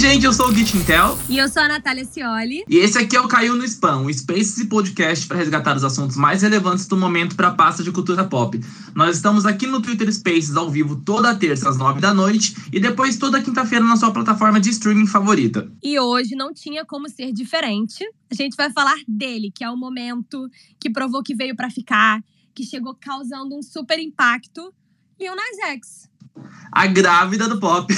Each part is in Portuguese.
gente, eu sou o Git Intel. E eu sou a Natália Cioli. E esse aqui é o Caiu no Spam, o Spaces e podcast para resgatar os assuntos mais relevantes do momento para a pasta de cultura pop. Nós estamos aqui no Twitter Spaces ao vivo toda terça às nove da noite e depois toda quinta-feira na sua plataforma de streaming favorita. E hoje não tinha como ser diferente. A gente vai falar dele, que é o momento que provou que veio para ficar, que chegou causando um super impacto, Lil Nas X a grávida do pop.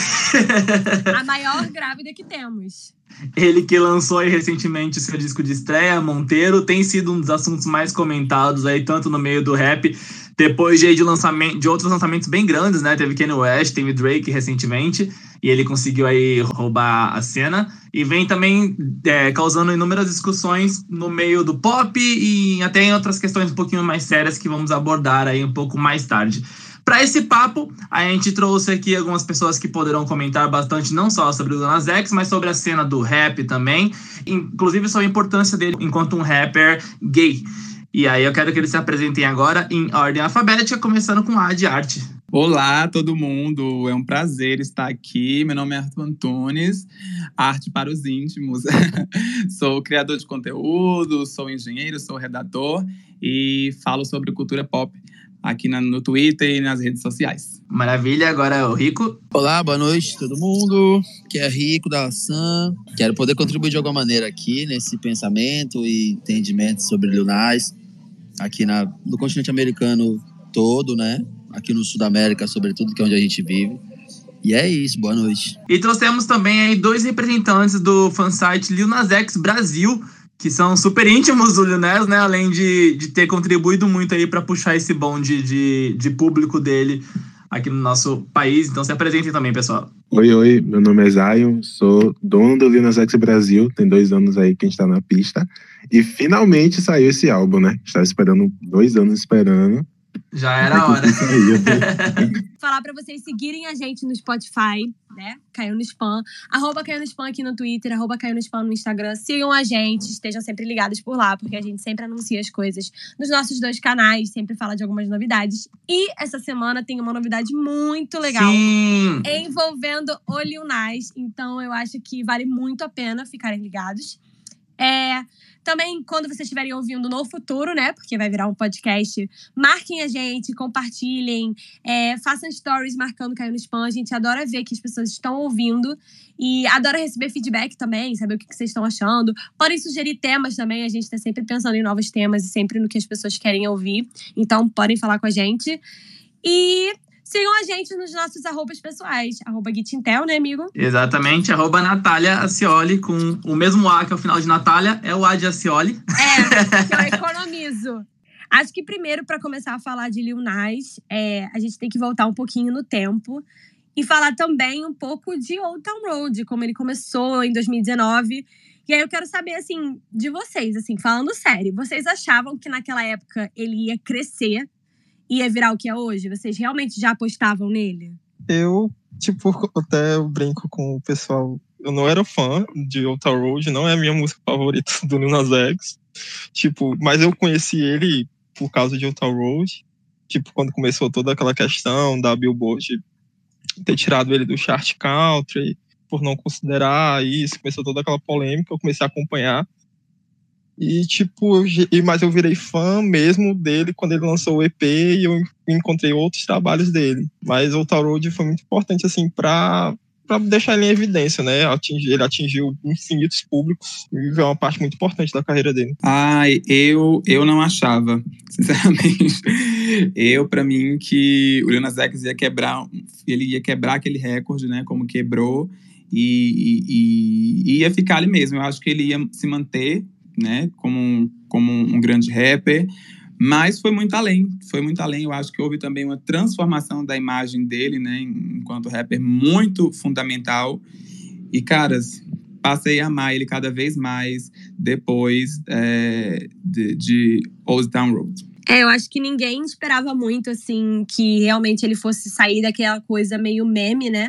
a maior grávida que temos. Ele que lançou aí recentemente seu disco de estreia, Monteiro, tem sido um dos assuntos mais comentados aí, tanto no meio do rap, depois de, de, lançamento, de outros lançamentos bem grandes, né? Teve Kanye West, teve Drake recentemente, e ele conseguiu aí roubar a cena. E vem também é, causando inúmeras discussões no meio do pop e até em outras questões um pouquinho mais sérias que vamos abordar aí um pouco mais tarde. Para esse papo, a gente trouxe aqui algumas pessoas que poderão comentar bastante, não só sobre o Nas X, mas sobre a cena do rap também, inclusive sobre a importância dele enquanto um rapper gay. E aí eu quero que eles se apresentem agora em ordem alfabética, começando com A de arte. Olá, todo mundo. É um prazer estar aqui. Meu nome é Arthur Antunes, arte para os íntimos. sou criador de conteúdo, sou engenheiro, sou redator e falo sobre cultura pop aqui na, no Twitter e nas redes sociais. Maravilha, agora é o Rico. Olá, boa noite todo mundo. Que é Rico da Ação. Quero poder contribuir de alguma maneira aqui nesse pensamento e entendimento sobre Lunais aqui na, no continente americano todo, né? Aqui no Sul da América, sobretudo, que é onde a gente vive. E é isso, boa noite. E trouxemos também aí dois representantes do fansite Lil Nas X Brasil, que são super íntimos do Lionel, né? Além de, de ter contribuído muito aí para puxar esse bonde de, de público dele aqui no nosso país. Então se apresentem também, pessoal. Oi, oi, meu nome é Zion, sou dono do Lil Nas X Brasil, tem dois anos aí que a gente tá na pista. E finalmente saiu esse álbum, né? Estava esperando, dois anos esperando. Já era a hora. Falar para vocês seguirem a gente no Spotify, né? Caiu no spam. Arroba caiu no spam aqui no Twitter, arroba caiu no spam no Instagram. Sigam a gente, estejam sempre ligados por lá, porque a gente sempre anuncia as coisas nos nossos dois canais, sempre fala de algumas novidades. E essa semana tem uma novidade muito legal Sim. envolvendo o Lil Nas. Então eu acho que vale muito a pena ficarem ligados. É, também, quando vocês estiverem ouvindo no futuro, né? Porque vai virar um podcast, marquem a gente, compartilhem, é, façam stories marcando Caiu no Spam. A gente adora ver que as pessoas estão ouvindo e adora receber feedback também, saber o que vocês estão achando. Podem sugerir temas também, a gente está sempre pensando em novos temas e sempre no que as pessoas querem ouvir. Então, podem falar com a gente. E Sigam a gente nos nossos arrobas pessoais. Arroba Gitintel, né, amigo? Exatamente. Arroba Natália Acioli, com o mesmo A que é o final de Natália, é o A de Acioli. É, eu economizo. Acho que primeiro, para começar a falar de Lil Nas, é, a gente tem que voltar um pouquinho no tempo e falar também um pouco de Old Town Road, como ele começou em 2019. E aí eu quero saber, assim, de vocês, assim, falando sério, vocês achavam que naquela época ele ia crescer ia virar o que é hoje? Vocês realmente já apostavam nele? Eu, tipo, até eu brinco com o pessoal. Eu não era fã de Outer Road, não é a minha música favorita do Lil Nas X. Tipo, mas eu conheci ele por causa de Outer Road. Tipo, quando começou toda aquela questão da Billboard ter tirado ele do chart country, por não considerar isso, começou toda aquela polêmica, eu comecei a acompanhar. E, tipo, mas eu virei fã mesmo dele quando ele lançou o EP e eu encontrei outros trabalhos dele. Mas o Road foi muito importante, assim, pra, pra deixar ele em evidência, né? Atingir, ele atingiu infinitos públicos e é uma parte muito importante da carreira dele. Ai, eu, eu não achava, sinceramente. Eu, para mim, que o Lil Nas X ia quebrar, ele ia quebrar aquele recorde, né? Como quebrou. E, e, e ia ficar ali mesmo. Eu acho que ele ia se manter né, como um, como um grande rapper, mas foi muito além, foi muito além. Eu acho que houve também uma transformação da imagem dele, né, enquanto rapper muito fundamental. E caras, passei a amar ele cada vez mais depois é, de, de Old Town Road. É, eu acho que ninguém esperava muito, assim, que realmente ele fosse sair daquela coisa meio meme, né?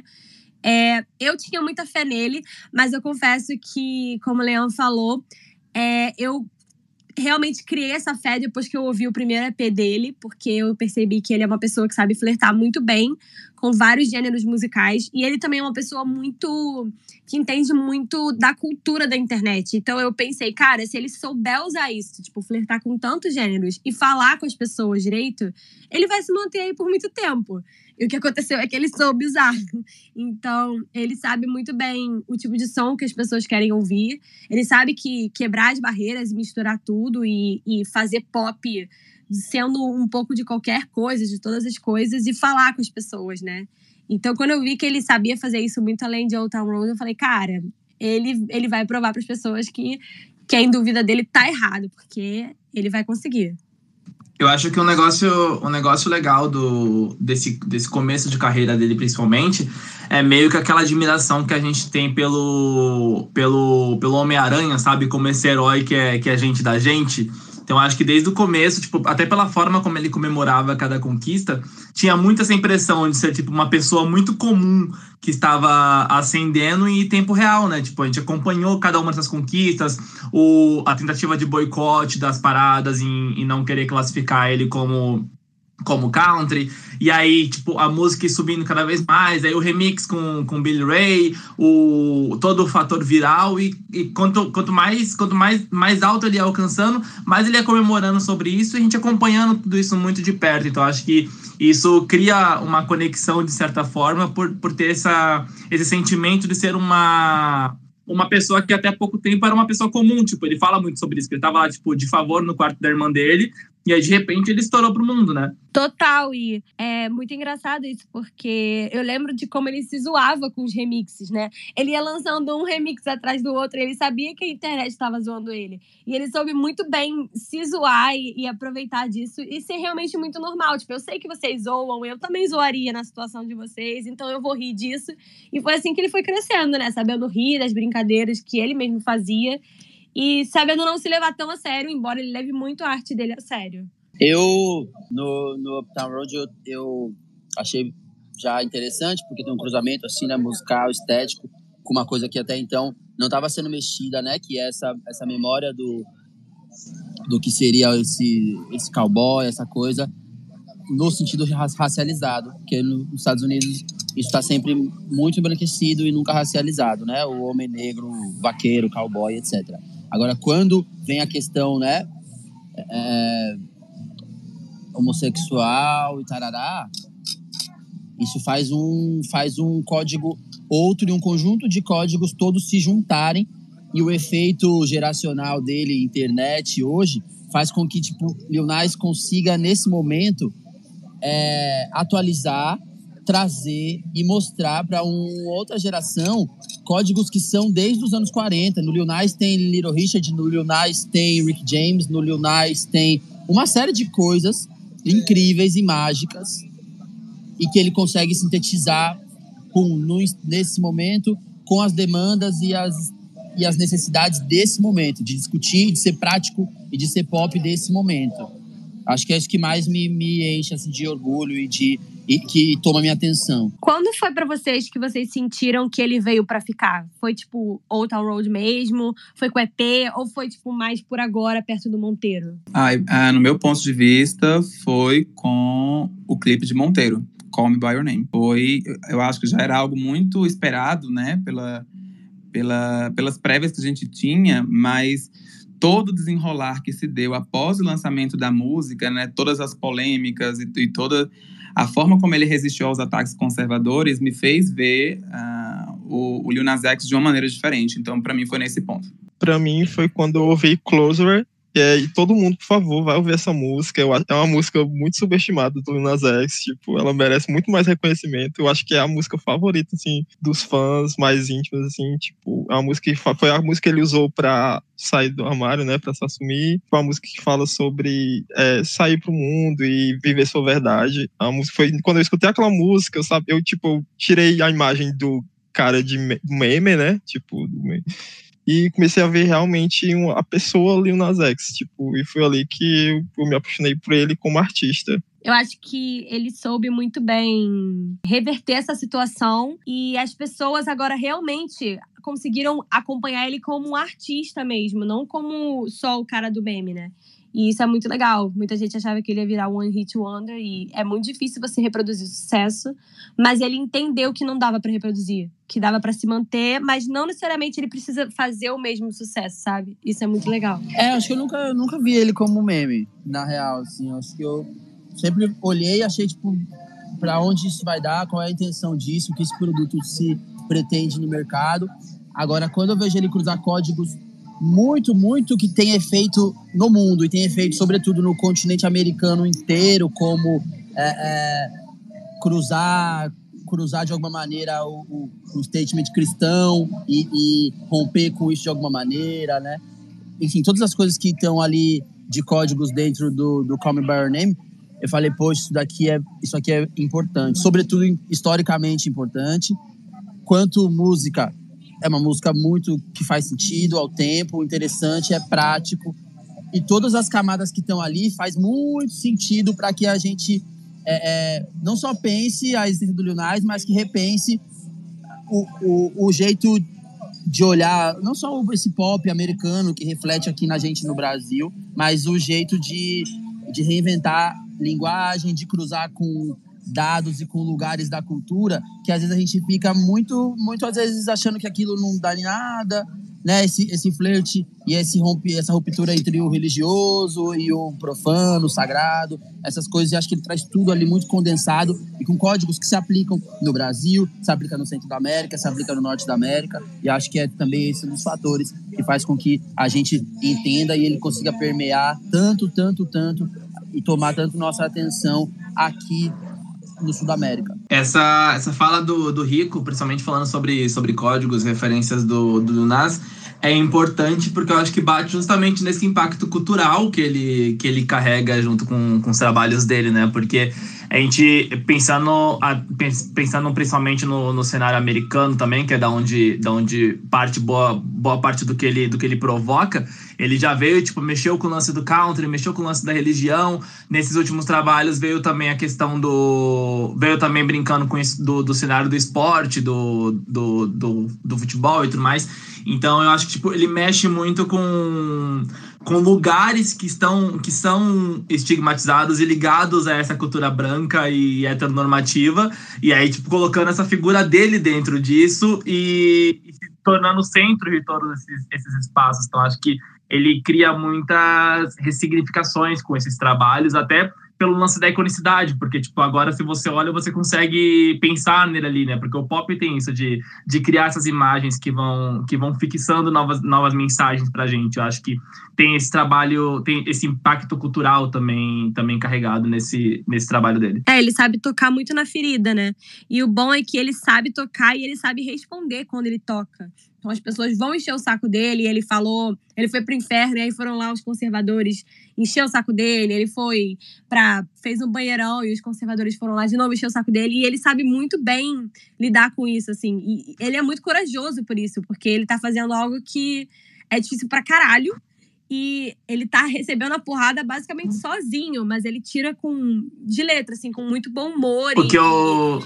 É, eu tinha muita fé nele, mas eu confesso que, como o Leão falou, é, eu realmente criei essa fé depois que eu ouvi o primeiro EP dele, porque eu percebi que ele é uma pessoa que sabe flertar muito bem com vários gêneros musicais. E ele também é uma pessoa muito. que entende muito da cultura da internet. Então eu pensei, cara, se ele souber usar isso, tipo, flertar com tantos gêneros e falar com as pessoas direito, ele vai se manter aí por muito tempo. E o que aconteceu é que ele soube usar. Então, ele sabe muito bem o tipo de som que as pessoas querem ouvir. Ele sabe que quebrar as barreiras e misturar tudo e, e fazer pop sendo um pouco de qualquer coisa, de todas as coisas, e falar com as pessoas, né? Então, quando eu vi que ele sabia fazer isso muito além de Old Town Road, eu falei, cara, ele, ele vai provar para as pessoas que quem dúvida dele tá errado, porque ele vai conseguir. Eu acho que um negócio, um negócio legal do, desse, desse começo de carreira dele, principalmente, é meio que aquela admiração que a gente tem pelo, pelo, pelo Homem-Aranha, sabe? Como esse herói que é, que é gente da gente. Então, acho que desde o começo, tipo, até pela forma como ele comemorava cada conquista, tinha muito essa impressão de ser, tipo, uma pessoa muito comum que estava ascendendo em tempo real, né? Tipo, a gente acompanhou cada uma dessas conquistas, o, a tentativa de boicote das paradas em não querer classificar ele como como country, e aí, tipo, a música subindo cada vez mais, aí o remix com, com Billy Ray, o, todo o fator viral, e, e quanto, quanto, mais, quanto mais, mais alto ele ia alcançando, mais ele ia comemorando sobre isso, e a gente acompanhando tudo isso muito de perto, então acho que isso cria uma conexão, de certa forma, por, por ter essa, esse sentimento de ser uma uma pessoa que até pouco tempo era uma pessoa comum, tipo, ele fala muito sobre isso, que ele tava lá, tipo, de favor no quarto da irmã dele, e aí, de repente, ele estourou pro mundo, né? Total, e é muito engraçado isso, porque eu lembro de como ele se zoava com os remixes, né? Ele ia lançando um remix atrás do outro, e ele sabia que a internet estava zoando ele. E ele soube muito bem se zoar e, e, aproveitar disso e ser realmente muito normal. Tipo, eu sei que vocês zoam, eu também zoaria na situação de vocês, então eu vou rir disso. E foi assim que ele foi crescendo, né? Sabendo rir das brincadeiras que ele mesmo fazia e sabendo não se levar tão a sério, embora ele leve muito a arte dele a sério. Eu, no, no Uptown Road, eu, eu achei já interessante, porque tem um cruzamento assim, né, musical, estético, com uma coisa que até então não estava sendo mexida, né, que é essa, essa memória do, do que seria esse, esse cowboy, essa coisa, no sentido racializado, porque nos Estados Unidos isso está sempre muito embranquecido e nunca racializado, né, o homem negro, vaqueiro, cowboy, etc. Agora, quando vem a questão, né, é, homossexual e tarará, isso faz um, faz um código outro e um conjunto de códigos todos se juntarem e o efeito geracional dele, internet, hoje, faz com que, tipo, Lil consiga, nesse momento, é, atualizar trazer e mostrar para uma outra geração códigos que são desde os anos 40. No Lil Nas tem Little Richard, no Lil Nas tem Rick James, no Lil Nas tem uma série de coisas incríveis e mágicas e que ele consegue sintetizar com nesse momento com as demandas e as, e as necessidades desse momento, de discutir, de ser prático e de ser pop desse momento. Acho que é isso que mais me, me enche assim, de orgulho e de e que toma minha atenção. Quando foi para vocês que vocês sentiram que ele veio para ficar? Foi tipo Old Town Road mesmo? Foi com EP? Ou foi tipo mais por agora, perto do Monteiro? Ah, ah, no meu ponto de vista, foi com o clipe de Monteiro. Call Me By Your Name. Foi, eu acho que já era algo muito esperado, né, pela, pela, pelas prévias que a gente tinha, mas todo o desenrolar que se deu após o lançamento da música, né, todas as polêmicas e, e toda a forma como ele resistiu aos ataques conservadores me fez ver uh, o, o Lil Nas X de uma maneira diferente. Então, para mim, foi nesse ponto. Para mim, foi quando eu ouvi Closer é, e todo mundo, por favor, vai ouvir essa música. É uma música muito subestimada do Nas X. Tipo, ela merece muito mais reconhecimento. Eu acho que é a música favorita, assim, dos fãs mais íntimos, assim. Tipo, é uma música que foi a música que ele usou pra sair do armário, né, pra se assumir. Foi uma música que fala sobre é, sair pro mundo e viver sua verdade. A música foi, quando eu escutei aquela música, eu, sabe, eu, tipo, tirei a imagem do cara de meme, né, tipo, do meme e comecei a ver realmente uma, a pessoa Lil Nas X, tipo, e foi ali que eu, eu me apaixonei por ele como artista. Eu acho que ele soube muito bem reverter essa situação e as pessoas agora realmente conseguiram acompanhar ele como um artista mesmo, não como só o cara do meme, né? E isso é muito legal. Muita gente achava que ele ia virar One Hit Wonder e é muito difícil você reproduzir sucesso, mas ele entendeu que não dava para reproduzir, que dava para se manter, mas não necessariamente ele precisa fazer o mesmo sucesso, sabe? Isso é muito legal. É, acho que eu nunca, eu nunca vi ele como meme, na real, assim. Acho que eu sempre olhei e achei, tipo, para onde isso vai dar, qual é a intenção disso, o que esse produto se pretende no mercado. Agora, quando eu vejo ele cruzar códigos muito, muito que tem efeito no mundo e tem efeito, sobretudo, no continente americano inteiro, como é, é, cruzar cruzar de alguma maneira o, o, o statement cristão e, e, romper com isso de alguma maneira, né? Enfim, todas as coisas que estão ali de códigos dentro do, do Call Me By Your Name, eu falei, poxa, isso daqui é, isso aqui é importante, sobretudo historicamente importante, quanto música é uma música muito que faz sentido ao tempo, interessante, é prático. E todas as camadas que estão ali faz muito sentido para que a gente é, é, não só pense a existência do Lil mas que repense o, o, o jeito de olhar, não só esse pop americano que reflete aqui na gente no Brasil, mas o jeito de, de reinventar linguagem, de cruzar com dados e com lugares da cultura que às vezes a gente fica muito, muito às vezes achando que aquilo não dá em nada, né? Esse, esse flerte e esse rompe, essa ruptura entre o religioso e o profano, o sagrado, essas coisas, e acho que ele traz tudo ali muito condensado e com códigos que se aplicam no Brasil, se aplica no centro da América, se aplica no norte da América, e acho que é também esse um dos fatores que faz com que a gente entenda e ele consiga permear tanto, tanto, tanto e tomar tanto nossa atenção aqui no Sul da América. Essa, essa fala do, do Rico, principalmente falando sobre, sobre códigos, referências do, do Nas, é importante porque eu acho que bate justamente nesse impacto cultural que ele, que ele carrega junto com, com os trabalhos dele, né? Porque a gente pensando, pensando principalmente no, no cenário americano também, que é da onde, da onde parte boa, boa parte do que, ele, do que ele provoca, ele já veio, tipo, mexeu com o lance do country, mexeu com o lance da religião. Nesses últimos trabalhos veio também a questão do. Veio também brincando com isso do, do cenário do esporte, do, do, do, do futebol e tudo mais. Então eu acho que tipo, ele mexe muito com com lugares que estão que são estigmatizados e ligados a essa cultura branca e heteronormativa. E aí tipo colocando essa figura dele dentro disso e, e se tornando o centro de todos esses, esses espaços. Então acho que ele cria muitas ressignificações com esses trabalhos até pelo lance da iconicidade, porque, tipo, agora se você olha, você consegue pensar nele ali, né? Porque o pop tem isso de, de criar essas imagens que vão, que vão fixando novas, novas mensagens pra gente. Eu acho que tem esse trabalho, tem esse impacto cultural também, também carregado nesse, nesse trabalho dele. É, ele sabe tocar muito na ferida, né? E o bom é que ele sabe tocar e ele sabe responder quando ele toca. Então as pessoas vão encher o saco dele. Ele falou, ele foi pro inferno, e aí foram lá os conservadores encher o saco dele. Ele foi para fez um banheirão e os conservadores foram lá de novo encher o saco dele. E ele sabe muito bem lidar com isso, assim. E ele é muito corajoso por isso, porque ele tá fazendo algo que é difícil pra caralho. E ele tá recebendo a porrada basicamente sozinho, mas ele tira com de letra, assim, com muito bom humor. O que eu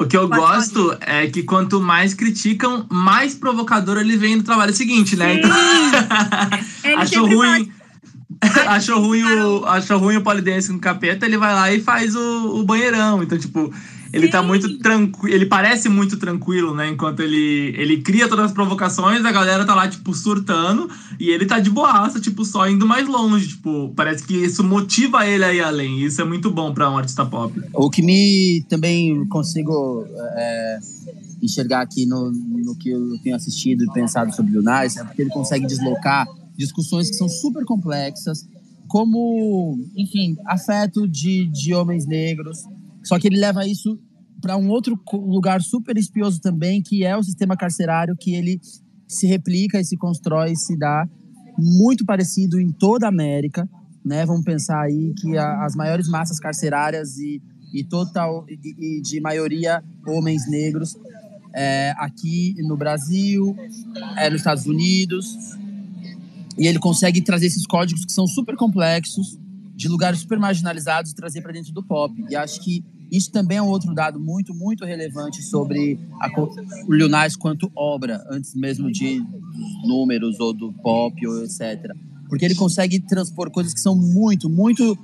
o que eu gosto é que quanto mais criticam, mais provocador ele vem no trabalho seguinte, né? Então, achou ruim. achou ruim o achou ruim o polidense com capeta, ele vai lá e faz o, o banheirão. Então, tipo, ele Sim. tá muito tranquilo, ele parece muito tranquilo, né? Enquanto ele, ele cria todas as provocações, a galera tá lá, tipo, surtando, e ele tá de boaça, tipo, só indo mais longe. Tipo, parece que isso motiva ele a ir além. Isso é muito bom para um artista pop. O que me também consigo é, enxergar aqui no, no que eu tenho assistido e pensado sobre o Nas é porque ele consegue deslocar discussões que são super complexas, como, enfim, afeto de, de homens negros, só que ele leva isso para um outro lugar super espioso também, que é o sistema carcerário, que ele se replica e se constrói, se dá muito parecido em toda a América, né? Vamos pensar aí que a, as maiores massas carcerárias e, e total e, e de maioria homens negros é, aqui no Brasil, é, nos Estados Unidos, e ele consegue trazer esses códigos que são super complexos de lugares super marginalizados e trazer para dentro do pop. E acho que Isso também é um outro dado muito, muito relevante sobre a, o Lil Nas quanto obra, antes mesmo de números ou do pop ou etc. Porque ele consegue transpor coisas que são muito, muito,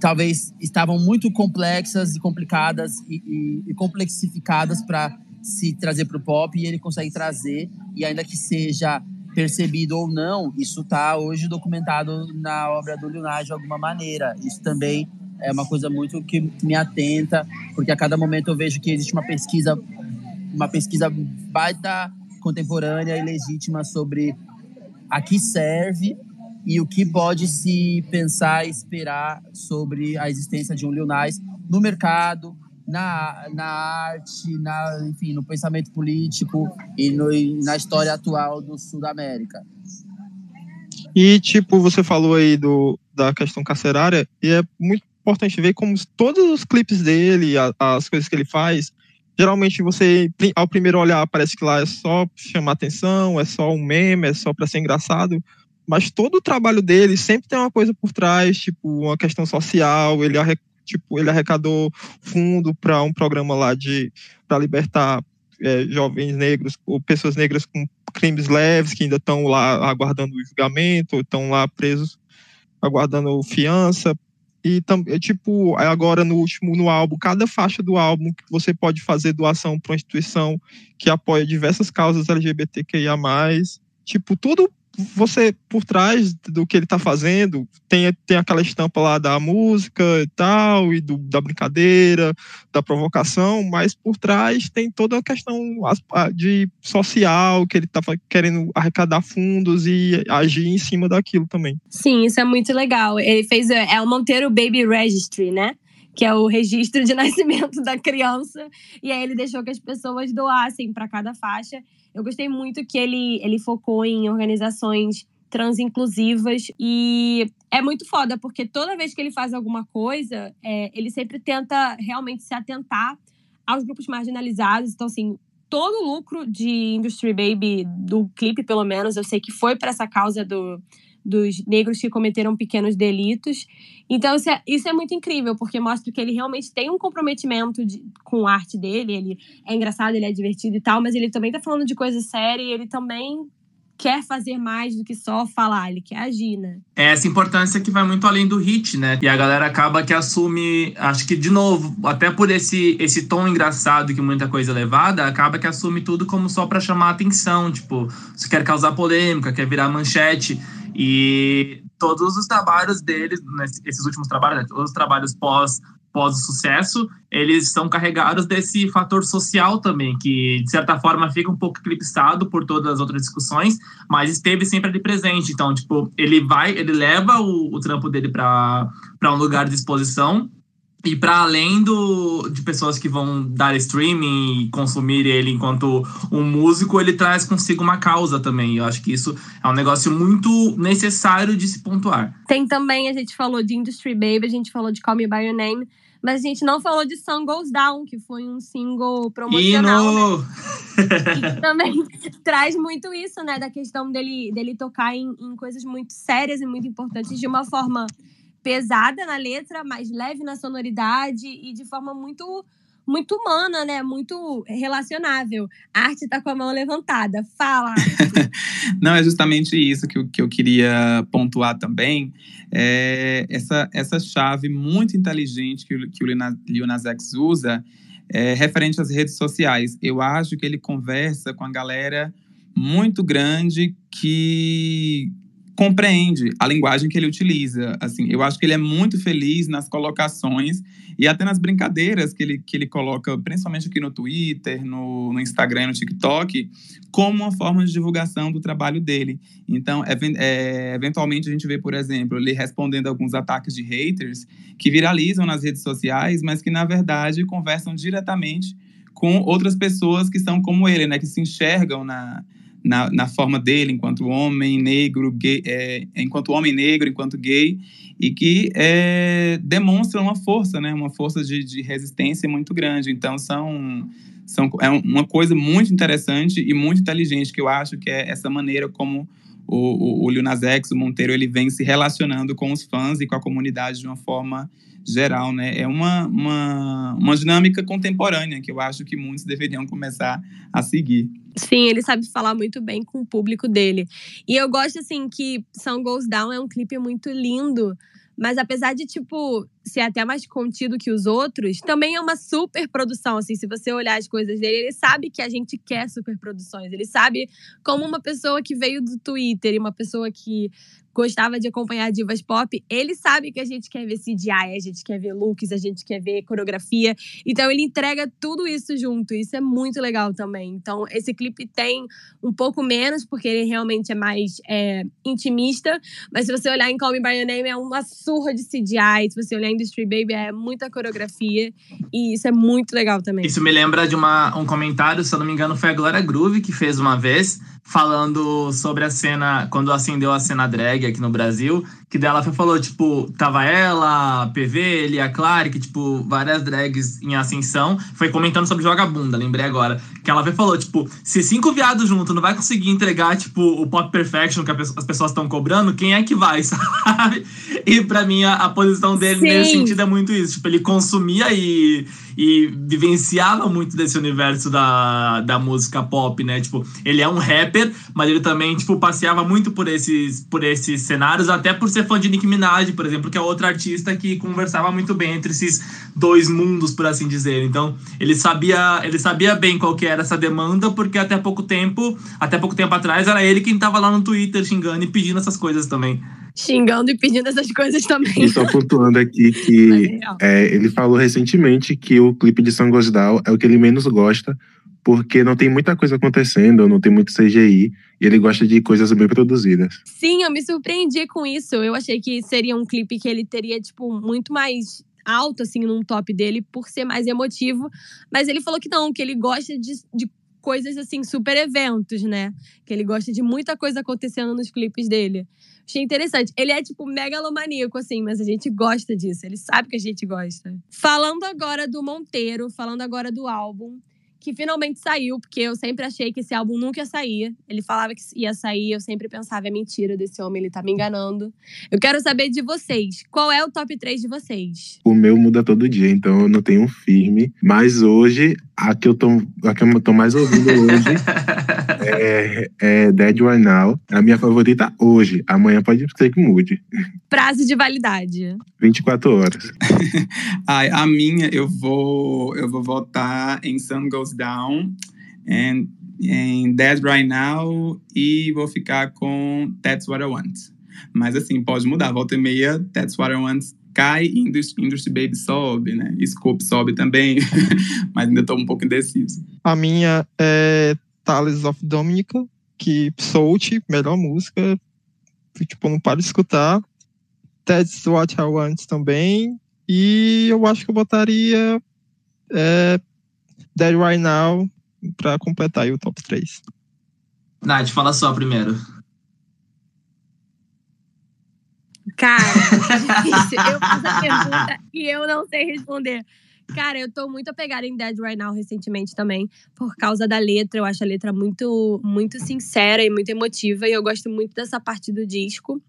talvez estavam muito complexas e complicadas e, e, e complexificadas para se trazer para o pop e ele consegue trazer e ainda que seja percebido ou não, isso está hoje documentado na obra do Nas de alguma maneira. Isso também é uma coisa muito que me atenta, porque a cada momento eu vejo que existe uma pesquisa, uma pesquisa baita contemporânea e legítima sobre a que serve e o que pode se pensar e esperar sobre a existência de um Lil Nas no mercado, na, na arte, na, enfim, no pensamento político e, no, na história atual do Sul da América. E, tipo, você falou aí do, da questão carcerária, e é muito importante ver como todos os clipes dele, a, as coisas que ele faz, geralmente você, ao primeiro olhar, parece que lá é só chamar atenção, é só um meme, é só para ser engraçado, mas todo o trabalho dele sempre tem uma coisa por trás, tipo, uma questão social, ele tipo, ele arrecadou fundo para um programa lá de para libertar é, jovens negros ou pessoas negras com crimes leves que ainda estão lá aguardando o julgamento, estão lá presos aguardando fiança. E é, tipo, agora no último no álbum, cada faixa do álbum que você pode fazer doação para uma instituição que apoia diversas causas LGBTQIA+. Tipo, tudo você, por trás do que ele está fazendo, tem, tem aquela estampa lá da música e tal, e do, da brincadeira, da provocação, mas por trás tem toda a questão de social, que ele está querendo arrecadar fundos e agir em cima daquilo também. Sim, isso é muito legal. Ele fez, é o Monteiro Baby Registry, né? que é o registro de nascimento da criança, e aí ele deixou que as pessoas doassem para cada faixa. Eu gostei muito que ele, ele focou em organizações transinclusivas e é muito foda, porque toda vez que ele faz alguma coisa, é, ele sempre tenta realmente se atentar aos grupos marginalizados. Então, assim, todo o lucro de Industry Baby, do clipe pelo menos, eu sei que foi para essa causa do, dos negros que cometeram pequenos delitos. Então, isso é, isso é muito incrível, porque mostra que ele realmente tem um comprometimento de, com a arte dele. Ele é engraçado, ele é divertido e tal, mas ele também tá falando de coisa séria e ele também quer fazer mais do que só falar, ele quer agir, né? É essa importância que vai muito além do hit, né? E a galera acaba que assume, acho que de novo, até por esse esse tom engraçado que muita coisa é levada, acaba que assume tudo como só para chamar atenção, tipo, você quer causar polêmica, quer virar manchete. E todos os trabalhos deles, esses últimos trabalhos, né, todos os trabalhos pós pós sucesso, eles são carregados desse fator social também, que de certa forma fica um pouco eclipsado por todas as outras discussões, mas esteve sempre ali presente. Então, tipo, ele vai, ele leva o, o trampo dele para um lugar de exposição e para além do, de pessoas que vão dar streaming e consumir ele enquanto um músico, ele traz consigo uma causa também. Eu acho que isso é um negócio muito necessário de se pontuar. Tem também, a gente falou de Industry Baby, a gente falou de Call Me By Your Name, mas a gente não falou de Sun Goes Down, que foi um single promocional. Né? que também traz muito isso, né? Da questão dele, dele tocar em, em coisas muito sérias e muito importantes de uma forma pesada na letra, mas leve na sonoridade e de forma muito muito humana, né? Muito relacionável. A arte tá com a mão levantada. Fala! Não, é justamente isso que eu, que eu queria pontuar também. É essa, essa chave muito inteligente que, que o Lil Nas X usa é, referente às redes sociais. Eu acho que ele conversa com a galera muito grande que compreende a linguagem que ele utiliza. Assim, eu acho que ele é muito feliz nas colocações e até nas brincadeiras que ele, que ele coloca, principalmente aqui no Twitter, no, no Instagram, no TikTok, como uma forma de divulgação do trabalho dele. Então, é, eventualmente a gente vê, por exemplo, ele respondendo alguns ataques de haters que viralizam nas redes sociais, mas que na verdade conversam diretamente com outras pessoas que são como ele, né, que se enxergam na na, na forma dele, enquanto homem negro, gay, é, enquanto homem negro, enquanto gay, e que é, demonstra uma força, né, uma força de, de resistência muito grande. Então, são, são, é uma coisa muito interessante e muito inteligente, que eu acho que é essa maneira como o, o, o Lil Nas X, o Monteiro, ele vem se relacionando com os fãs e com a comunidade de uma forma geral, né? É uma, uma, uma dinâmica contemporânea que eu acho que muitos deveriam começar a seguir. Sim, ele sabe falar muito bem com o público dele. E eu gosto, assim, que Sun Goes Down é um clipe muito lindo, mas apesar de, tipo, ser até mais contido que os outros, também é uma super produção. Assim, se você olhar as coisas dele, ele sabe que a gente quer super produções. Ele sabe como uma pessoa que veio do Twitter e uma pessoa que gostava de acompanhar divas pop, ele sabe que a gente quer ver CGI, a gente quer ver looks, a gente quer ver coreografia. Então ele entrega tudo isso junto. Isso é muito legal também. Então esse clipe tem um pouco menos, porque ele realmente é mais é, intimista. Mas se você olhar em Call Me By Your Name, é uma surra de CGI. Se você olhar em Industry Baby, é muita coreografia. E isso é muito legal também. Isso me lembra de uma, um comentário, se eu não me engano, foi a Glória Groove que fez uma vez falando sobre a cena, quando acendeu a cena drag aqui no Brasil, que dela falou, tipo, tava ela, a PV, ele, a Clary, que, tipo, várias drags em ascensão, foi comentando sobre Joga Bunda, lembrei agora, que ela falou, tipo, se cinco viados juntos não vai conseguir entregar, tipo, o pop perfection que as pessoas estão cobrando, quem é que vai, sabe? E pra mim, a, a posição dele Sim. nesse sentido é muito isso, tipo, ele consumia e, e vivenciava muito desse universo da, da música pop, né? Tipo, ele é um rapper, mas ele também, tipo, passeava muito por esses, por esses cenários, até por ser fã de Nicki Minaj, por exemplo, que é outra artista que conversava muito bem entre esses dois mundos, por assim dizer. Então, ele sabia, ele sabia bem qual que era essa demanda, porque até pouco tempo, até pouco tempo atrás, era ele quem tava lá no Twitter xingando e pedindo essas coisas também xingando e pedindo essas coisas também. E só pontuando aqui que é, ele falou recentemente que o clipe de São Gosdal é o que ele menos gosta, porque não tem muita coisa acontecendo, não tem muito CGI, e ele gosta de coisas bem produzidas. Sim, eu me surpreendi com isso. Eu achei que seria um clipe que ele teria, tipo, muito mais alto, assim, num top dele, por ser mais emotivo. Mas ele falou que não, que ele gosta de, de coisas, assim, super eventos, né? Que ele gosta de muita coisa acontecendo nos clipes dele. Achei interessante. Ele é, tipo, megalomaníaco, assim, mas a gente gosta disso. Ele sabe que a gente gosta. Falando agora do Monteiro, falando agora do álbum que finalmente saiu, porque eu sempre achei que esse álbum nunca ia sair. Ele falava que ia sair, eu sempre pensava, é mentira desse homem, ele tá me enganando. Eu quero saber de vocês, qual é o top 3 de vocês? O meu muda todo dia, então eu não tenho um firme. Mas hoje, a que eu tô, a que eu tô mais ouvindo hoje é, é Dead Right Now. A minha favorita hoje. Amanhã pode ser que mude. Prazo de validade. 24 horas. Ai, a minha, eu vou, eu vou votar em Sun Goes Down and, Dead Right Now e vou ficar com That's What I Want. Mas assim, pode mudar. Volta e meia, That's What I Want cai, Industry, Industry Baby sobe, né? Scope sobe também, mas ainda estou um pouco indeciso. A minha é Tales of Dominica, que Soult, melhor música, tipo, não paro de escutar. That's What I Want também. E eu acho que eu botaria é, Dead Right Now pra completar o top 3. Nath, fala só primeiro. Cara, eu faço a pergunta e eu não sei responder. Cara, eu tô muito apegada em Dead Right Now recentemente também, por causa da letra. Eu acho a letra muito, muito sincera e muito emotiva, e eu gosto muito dessa parte do disco.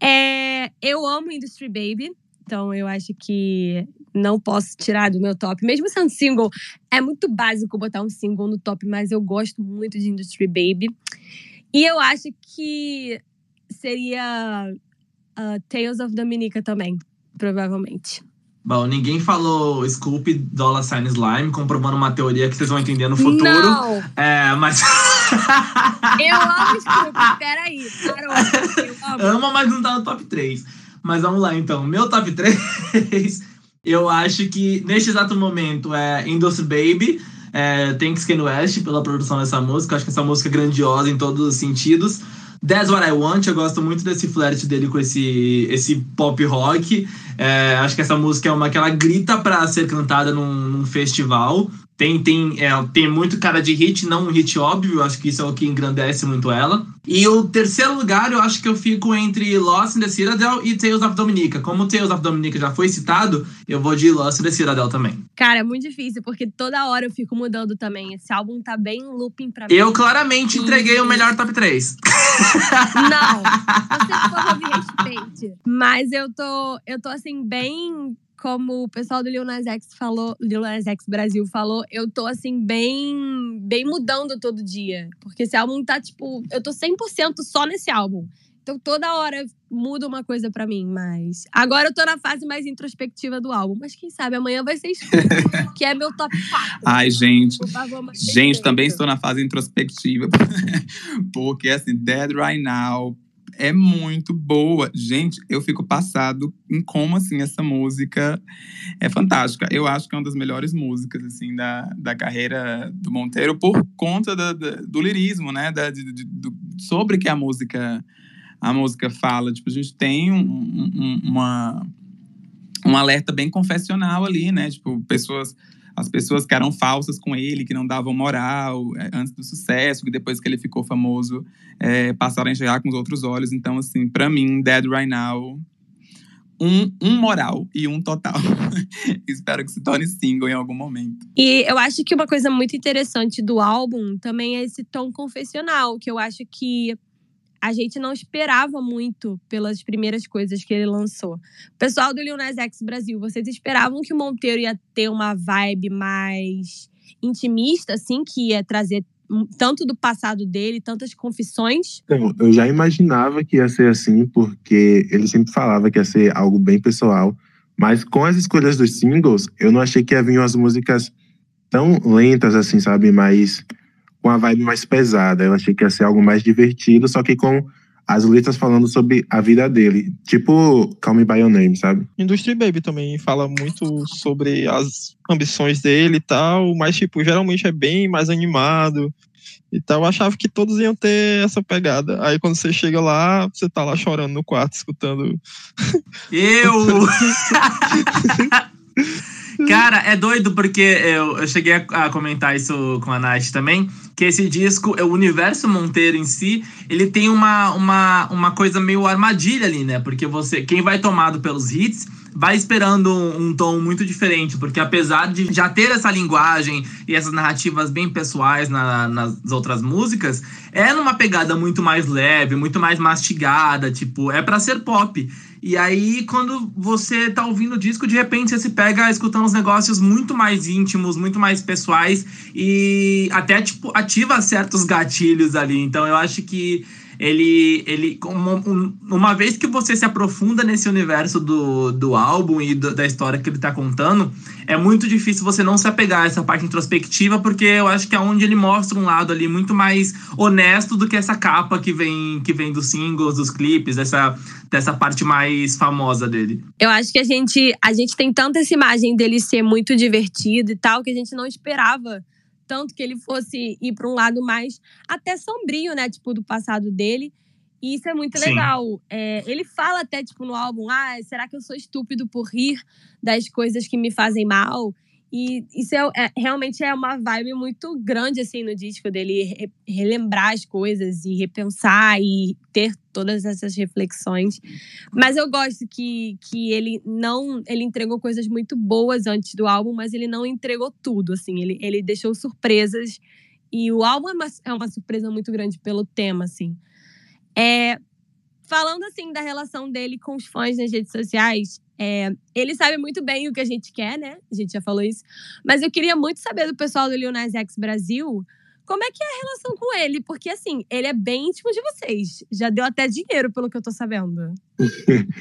É, eu amo Industry Baby, então eu acho que não posso tirar do meu top. Mesmo sendo single, é muito básico botar um single no top, mas eu gosto muito de Industry Baby. E eu acho que seria uh, Tales of Dominica também, provavelmente. Bom, ninguém falou Scoop Dollar Sign Slime, comprovando uma teoria que vocês vão entender no futuro. Não! É, mas. eu amo Scoop, peraí. Parou. Ama, mas não tá no top 3. Mas vamos lá, então. Meu top 3, eu acho que neste exato momento é Industry Baby. É, Thanks Ken West pela produção dessa música. Acho que essa música é grandiosa em todos os sentidos. That's What I Want, eu gosto muito desse flirt dele com esse, esse pop rock. É, acho que essa música é uma que ela grita para ser cantada num, num festival. Tem, tem, é, tem muito cara de hit, não um hit óbvio, acho que isso é o que engrandece muito ela. E o terceiro lugar, eu acho que eu fico entre Lost in the Citadel e Tales of Dominica. Como Tales of Dominica já foi citado, eu vou de Lost in the Citadel também. Cara, é muito difícil, porque toda hora eu fico mudando também. Esse álbum tá bem looping pra mim. Eu claramente entreguei o melhor top 3. Não, você por favor me respeite. Mas eu tô, eu tô assim, bem como o pessoal do Lil Nas X falou, Lil Nas X Brasil falou, eu tô assim bem bem mudando todo dia, porque esse álbum tá tipo, eu tô 100% só nesse álbum. Então toda hora muda uma coisa para mim, mas agora eu tô na fase mais introspectiva do álbum, mas quem sabe amanhã vai ser escuro, que é meu top 4. Ai, gente. Favor, Gente, também estou na fase introspectiva. Porque, assim, Dead Right Now é muito boa. Gente, eu fico passado em como, assim, essa música é fantástica. Eu acho que é uma das melhores músicas, assim, da, da carreira do Monteiro por conta da- da- do lirismo, né? Da, de- de- do- sobre que a música, a música fala. Tipo, a gente tem um- um- uma, um alerta bem confessional ali, né? Tipo, pessoas as pessoas que eram falsas com ele, que não davam moral é, antes do sucesso, que depois que ele ficou famoso é, passaram a enxergar com os outros olhos. Então, assim, pra mim, Dead Right Now, um, um moral e um total. Espero que se torne single em algum momento. E eu acho que uma coisa muito interessante do álbum também é esse tom confessional, que eu acho que a gente não esperava muito pelas primeiras coisas que ele lançou. Pessoal do Lil Nas X Brasil, vocês esperavam que o Monteiro ia ter uma vibe mais intimista, assim, que ia trazer tanto do passado dele, tantas confissões? Então, eu já imaginava que ia ser assim, porque ele sempre falava que ia ser algo bem pessoal. Mas com as escolhas dos singles, eu não achei que ia vir umas músicas tão lentas assim, sabe? Mas com a vibe mais pesada. Eu achei que ia ser algo mais divertido, só que com as letras falando sobre a vida dele. Tipo Call Me By Your Name, sabe? Industry Baby também fala muito sobre as ambições dele e tal, mas, tipo, geralmente é bem mais animado e tal. Eu achava que todos iam ter essa pegada. Aí quando você chega lá, você tá lá chorando no quarto, escutando. Eu! Cara, é doido porque eu, eu cheguei a, a comentar isso com a Nath também, que esse disco, o universo Monteiro em si, ele tem uma, uma, uma coisa meio armadilha ali, né? Porque você, quem vai tomado pelos hits, vai esperando um, tom muito diferente, porque apesar de já ter essa linguagem e essas narrativas bem pessoais na- nas outras músicas, é numa pegada muito mais leve, muito mais mastigada, tipo, é pra ser pop. E aí, quando você tá ouvindo o disco, de repente você se pega escutando uns negócios muito mais íntimos, muito mais pessoais e até, tipo, ativa certos gatilhos ali. Então, eu acho que ele, ele uma, um- uma vez que você se aprofunda nesse universo do, do álbum e do- da história que ele tá contando, é muito difícil você não se apegar a essa parte introspectiva, porque eu acho que é onde ele mostra um lado ali muito mais honesto do que essa capa que vem, que vem dos singles, dos clipes, dessa, dessa parte mais famosa dele. Eu acho que a gente, a gente tem tanta essa imagem dele ser muito divertido e tal, que a gente não esperava tanto que ele fosse ir para um lado mais até sombrio, né? Tipo, do passado dele. E isso é muito Sim. legal. É, ele fala até, tipo, no álbum, ah, será que eu sou estúpido por rir das coisas que me fazem mal? E isso é, é- realmente é uma vibe muito grande, assim, no disco dele. re- relembrar as coisas e repensar e ter todas essas reflexões. Mas eu gosto que, que ele não. Ele entregou coisas muito boas antes do álbum, mas ele não entregou tudo, assim. Ele, ele deixou surpresas. E o álbum é uma, é uma surpresa muito grande pelo tema, assim. É, falando, assim, da relação dele com os fãs nas redes sociais, é, ele sabe muito bem o que a gente quer, né? A gente já falou isso. Mas eu queria muito saber do pessoal do Lil Nas X Brasil como é que é a relação com ele, porque assim, ele é bem íntimo de vocês. Já deu até dinheiro, pelo que eu tô sabendo.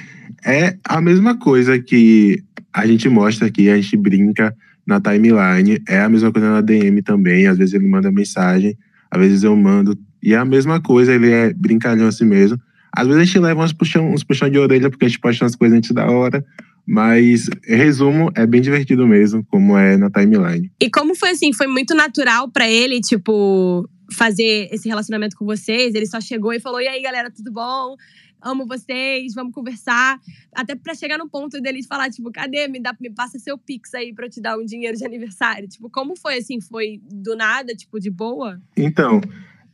É a mesma coisa que a gente mostra aqui, a gente brinca na timeline. É a mesma coisa na DM também. Às vezes ele manda mensagem, às vezes eu mando. E é a mesma coisa, ele é brincalhão assim mesmo. Às vezes a gente leva uns puxão, uns puxão de orelha porque a gente posta umas coisas antes da hora. Mas, resumo, é bem divertido mesmo, como é na timeline. E como foi assim? Foi muito natural pra ele, tipo, fazer esse relacionamento com vocês? Ele só chegou e falou: e aí, galera, tudo bom? amo vocês, vamos conversar. Até pra chegar no ponto dele falar, tipo, cadê? Me, dá, me passa seu Pix aí pra eu te dar um dinheiro de aniversário. Tipo, como foi assim? Foi do nada, tipo, de boa? Então,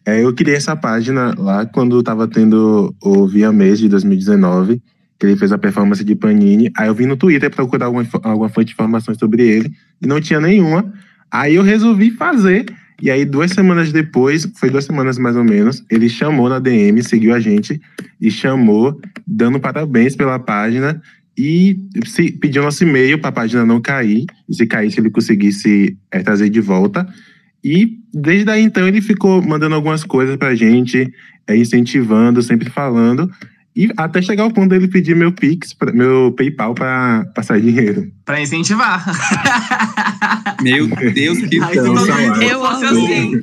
é, eu criei essa página lá quando tava tendo o Via Mês de 2019, que ele fez a performance de Panini. Aí eu vim no Twitter procurar alguma, alguma fonte de informações sobre ele e não tinha nenhuma. Aí eu resolvi fazer. E aí, duas semanas depois, foi duas semanas mais ou menos, ele chamou na DM, seguiu a gente e chamou, dando parabéns pela página e se, pediu nosso e-mail para a página não cair. E se caísse, ele conseguisse é, trazer de volta. E desde aí então ele ficou mandando algumas coisas pra gente, é, incentivando, sempre falando. E até chegar ao ponto dele pedir meu Pix, meu PayPal para passar dinheiro. Para incentivar. Meu Deus, que então, tudo. Eu amo assim.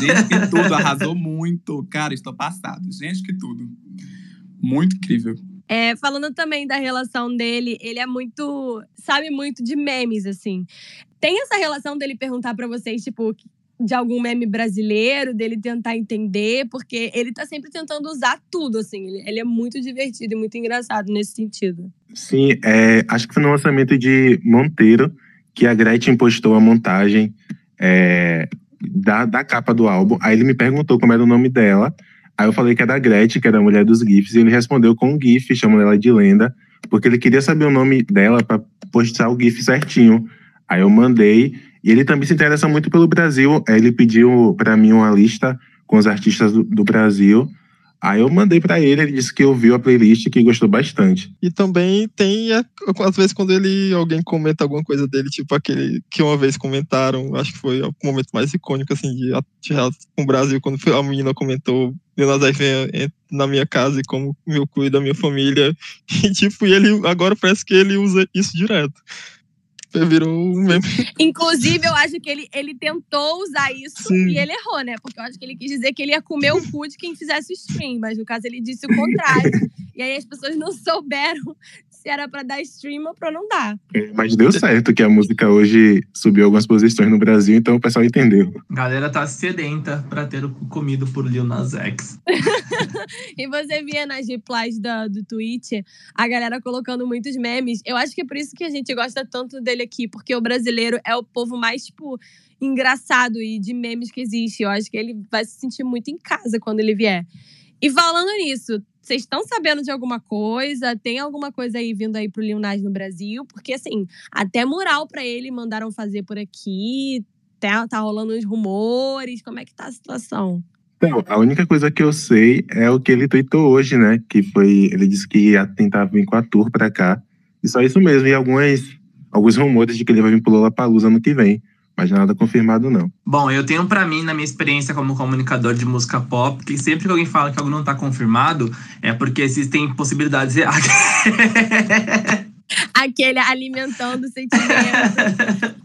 Gente, que tudo. Arrasou muito. Cara, estou passado. Gente, que tudo. Muito incrível. É, falando também da relação dele, ele é muito. sabe muito de memes, assim. Tem essa relação dele perguntar para vocês, tipo, de algum meme brasileiro, dele tentar entender, porque ele tá sempre tentando usar tudo, assim. Ele, ele é muito divertido e muito engraçado nesse sentido. Sim, é, acho que foi no lançamento de Monteiro que a Gretchen postou a montagem é, da, da capa do álbum. Aí ele me perguntou como era o nome dela. Aí eu falei que era a Gretchen, que era a mulher dos GIFs, e ele respondeu com um GIF, chamando ela de lenda, porque ele queria saber o nome dela para postar o GIF certinho. Aí eu mandei e ele também se interessa muito pelo Brasil. Ele pediu para mim uma lista com os artistas do, do Brasil. Aí eu mandei para ele, ele disse que ouviu a playlist e que gostou bastante. E também tem, às vezes, quando ele alguém comenta alguma coisa dele, tipo aquele que uma vez comentaram, acho que foi o momento mais icônico, assim, de, de com o Brasil, quando a menina comentou Leonardo vem na minha casa e como eu cuido da minha família. E, tipo, ele agora parece que ele usa isso direto virou um meme. Inclusive, eu acho que ele, ele tentou usar isso Sim. e ele errou, né? Porque eu acho que ele quis dizer que ele ia comer o cu de quem fizesse o stream, mas no caso ele disse o contrário. e aí as pessoas não souberam se era para dar stream ou para não dar. É, mas deu certo que a música hoje subiu algumas posições no Brasil, então o pessoal entendeu. A galera tá sedenta para ter comido por Lil Nas X. e você via nas replies do, do tweet a galera colocando muitos memes. Eu acho que é por isso que a gente gosta tanto dele aqui, porque o brasileiro é o povo mais, tipo, engraçado e de memes que existe. Eu acho que ele vai se sentir muito em casa quando ele vier. E falando nisso, vocês estão sabendo de alguma coisa? Tem alguma coisa aí vindo aí pro Nas no Brasil? Porque, assim, até mural para ele mandaram fazer por aqui. Tá, tá rolando uns rumores. Como é que tá a situação? Então, a única coisa que eu sei é o que ele tweetou hoje, né? Que foi. Ele disse que ia tentar vir com a tour pra cá. E só isso mesmo. E algumas, alguns rumores de que ele vai vir pro Lollapalooza ano que vem mas nada confirmado não. Bom, eu tenho para mim, na minha experiência como comunicador de música pop, que sempre que alguém fala que algo não tá confirmado, é porque existem possibilidades reais. Aquele alimentando o sentimento.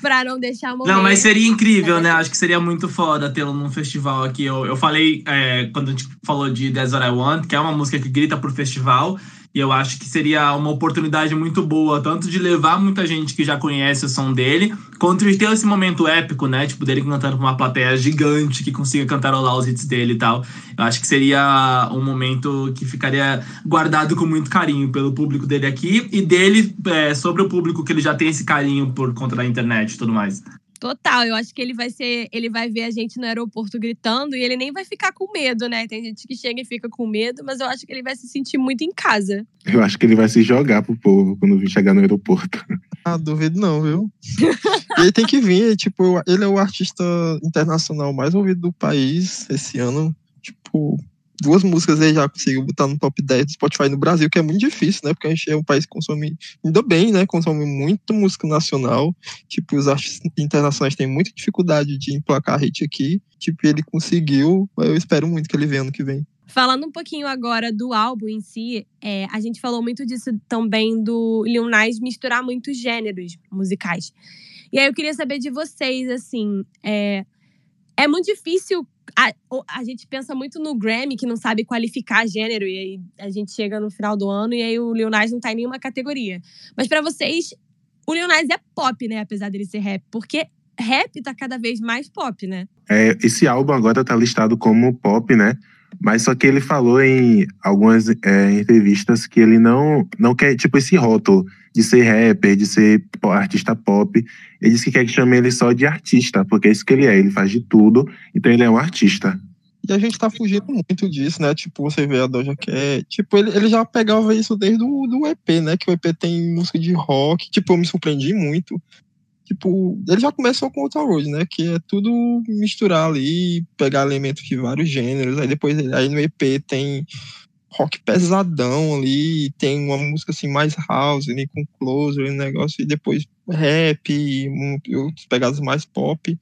pra não deixar morrer. Não, mas seria incrível, né? Acho que seria muito foda tê-lo num festival aqui. Eu, eu falei, é, quando a gente falou de That's What I Want, que é uma música que grita pro festival. E eu acho que seria uma oportunidade muito boa, tanto de levar muita gente que já conhece o som dele, quanto de ter esse momento épico, né? Tipo, dele cantando com uma plateia gigante que consiga cantarolar os hits dele e tal. Eu acho que seria um momento que ficaria guardado com muito carinho pelo público dele aqui e dele é, sobre o público que ele já tem esse carinho por conta da internet e tudo mais. Total, eu acho que ele vai ser, ele vai ver a gente no aeroporto gritando e ele nem vai ficar com medo, né? Tem gente que chega e fica com medo, mas eu acho que ele vai se sentir muito em casa. Eu acho que ele vai se jogar pro povo quando vir chegar no aeroporto. Ah, duvido não, viu? ele tem que vir, tipo, ele é o artista internacional mais ouvido do país esse ano. Tipo, duas músicas ele já conseguiu botar no top 10 do Spotify no Brasil, que é muito difícil, né? Porque a gente é um país que consome, ainda bem, né? Consome muito música nacional. Tipo, os artistas internacionais têm muita dificuldade de emplacar hit aqui. Tipo, ele conseguiu. Eu espero muito que ele venha ano que vem. Falando um pouquinho agora do álbum em si, é, a gente falou muito disso também do Lil Nas misturar muitos gêneros musicais. E aí eu queria saber de vocês, assim, é, é muito difícil a, a gente pensa muito no Grammy, que não sabe qualificar gênero, e aí a gente chega no final do ano e aí o Lil Nas não tá em nenhuma categoria. Mas para vocês, o Lil Nas é pop, né? Apesar dele ser rap, porque rap tá cada vez mais pop, né? É, esse álbum agora tá listado como pop, né? Mas só que ele falou em algumas é, entrevistas que ele não, não quer, tipo, esse rótulo de ser rapper, de ser artista pop. Ele disse que quer que chame ele só de artista, porque é isso que ele é. Ele faz de tudo, então ele é um artista. E a gente tá fugindo muito disso, né? Tipo, você vê a Doja Cat. Tipo, ele, ele já pegava isso desde o do EP, né? Que o EP tem música de rock. Tipo, eu me surpreendi muito. Tipo, ele já começou com o Road, né? Que é tudo misturar ali, pegar elementos de vários gêneros. Aí depois, aí no EP tem rock pesadão ali, tem uma música assim mais house, ali, com closer, um negócio, e depois rap, e, e outros pegadas mais pop.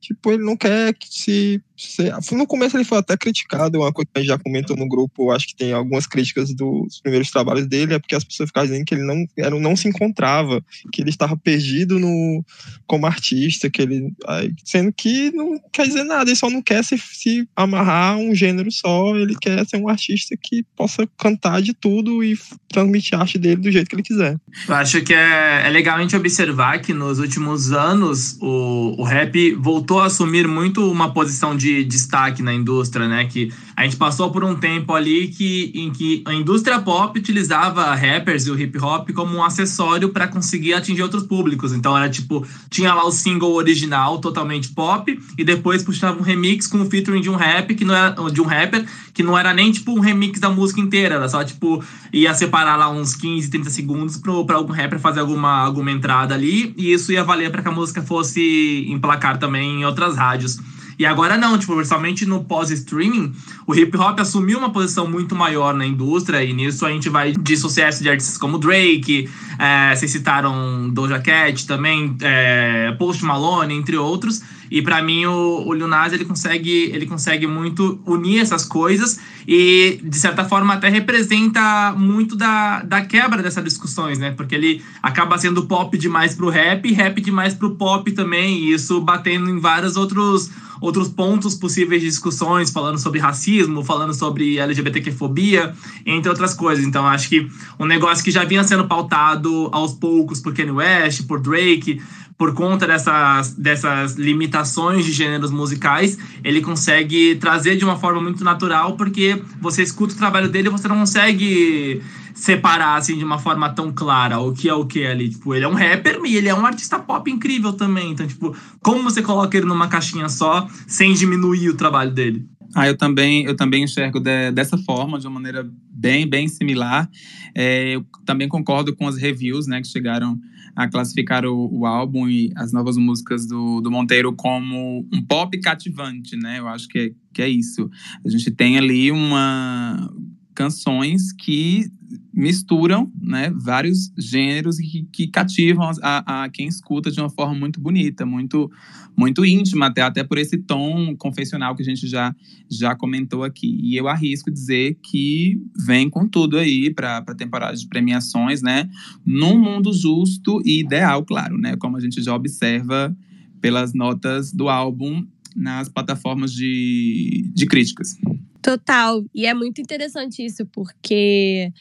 Tipo, ele não quer que se, se, No começo ele foi até criticado, uma coisa que a gente já comentou no grupo, acho que tem algumas críticas dos primeiros trabalhos dele, é porque as pessoas ficavam dizendo que ele não, era, não se encontrava, que ele estava perdido no, como artista, que ele. Aí, sendo que não quer dizer nada, ele só não quer se, se amarrar um gênero só, ele quer ser um artista que possa cantar de tudo e transmitir a arte dele do jeito que ele quiser. Eu acho que é, é legal a gente observar que nos últimos anos o, o rap voltou a assumir muito uma posição de destaque na indústria, né? Que a gente passou por um tempo ali que, em que a indústria pop utilizava rappers e o hip hop como um acessório para conseguir atingir outros públicos. Então era tipo, tinha lá o single original totalmente pop e depois puxava um remix com o featuring de um rap que não era de um rapper que não era nem tipo um remix da música inteira, era só tipo ia separar lá uns 15, 30 segundos para algum rapper fazer alguma alguma entrada ali e isso ia valer para que a música fosse emplacar também em outras rádios. E agora não, tipo, principalmente no pós-streaming, o hip hop assumiu uma posição muito maior na indústria, e nisso a gente vai de sucesso de artistas como Drake, é, vocês citaram Doja Cat também, é, Post Malone, entre outros. E para mim o, o ele consegue, ele consegue muito unir essas coisas e de certa forma até representa muito da, da quebra dessas discussões, né? Porque ele acaba sendo pop demais pro rap rap demais pro pop também, e isso batendo em vários outros outros pontos possíveis de discussões, falando sobre racismo, falando sobre LGBTQ-fobia, entre outras coisas. Então, acho que um negócio que já vinha sendo pautado aos poucos por Kanye West, por Drake, por conta dessas, dessas limitações de gêneros musicais, ele consegue trazer de uma forma muito natural, porque você escuta o trabalho dele e você não consegue separar assim de uma forma tão clara o que é o que ali. Tipo, ele é um rapper e ele é um artista pop incrível também. Então, tipo, como você coloca ele numa caixinha só sem diminuir o trabalho dele? Ah, eu também, eu também enxergo de, dessa forma, de uma maneira bem, bem similar. É, eu também concordo com as reviews, né, que chegaram a classificar o, o, álbum e as novas músicas do, do Monteiro como um pop cativante, né? Eu acho que é, que é isso. A gente tem ali uma canções que misturam né, vários gêneros que, que cativam a, a, quem escuta de uma forma muito bonita, muito muito íntima, até, até por esse tom confessional que a gente já, já comentou aqui. E eu arrisco dizer que vem com tudo aí para a temporada de premiações, né? Num mundo justo e ideal, claro, né? Como a gente já observa pelas notas do álbum nas plataformas de, de críticas. Total. E é muito interessante isso, porque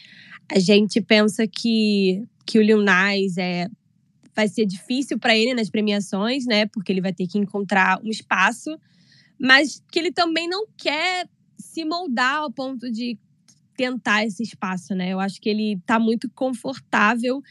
a gente pensa que, que o Lil Nas é, vai ser difícil para ele nas premiações, né? Porque ele vai ter que encontrar um espaço, mas que ele também não quer se moldar ao ponto de tentar esse espaço, né? Eu acho que ele está muito confortável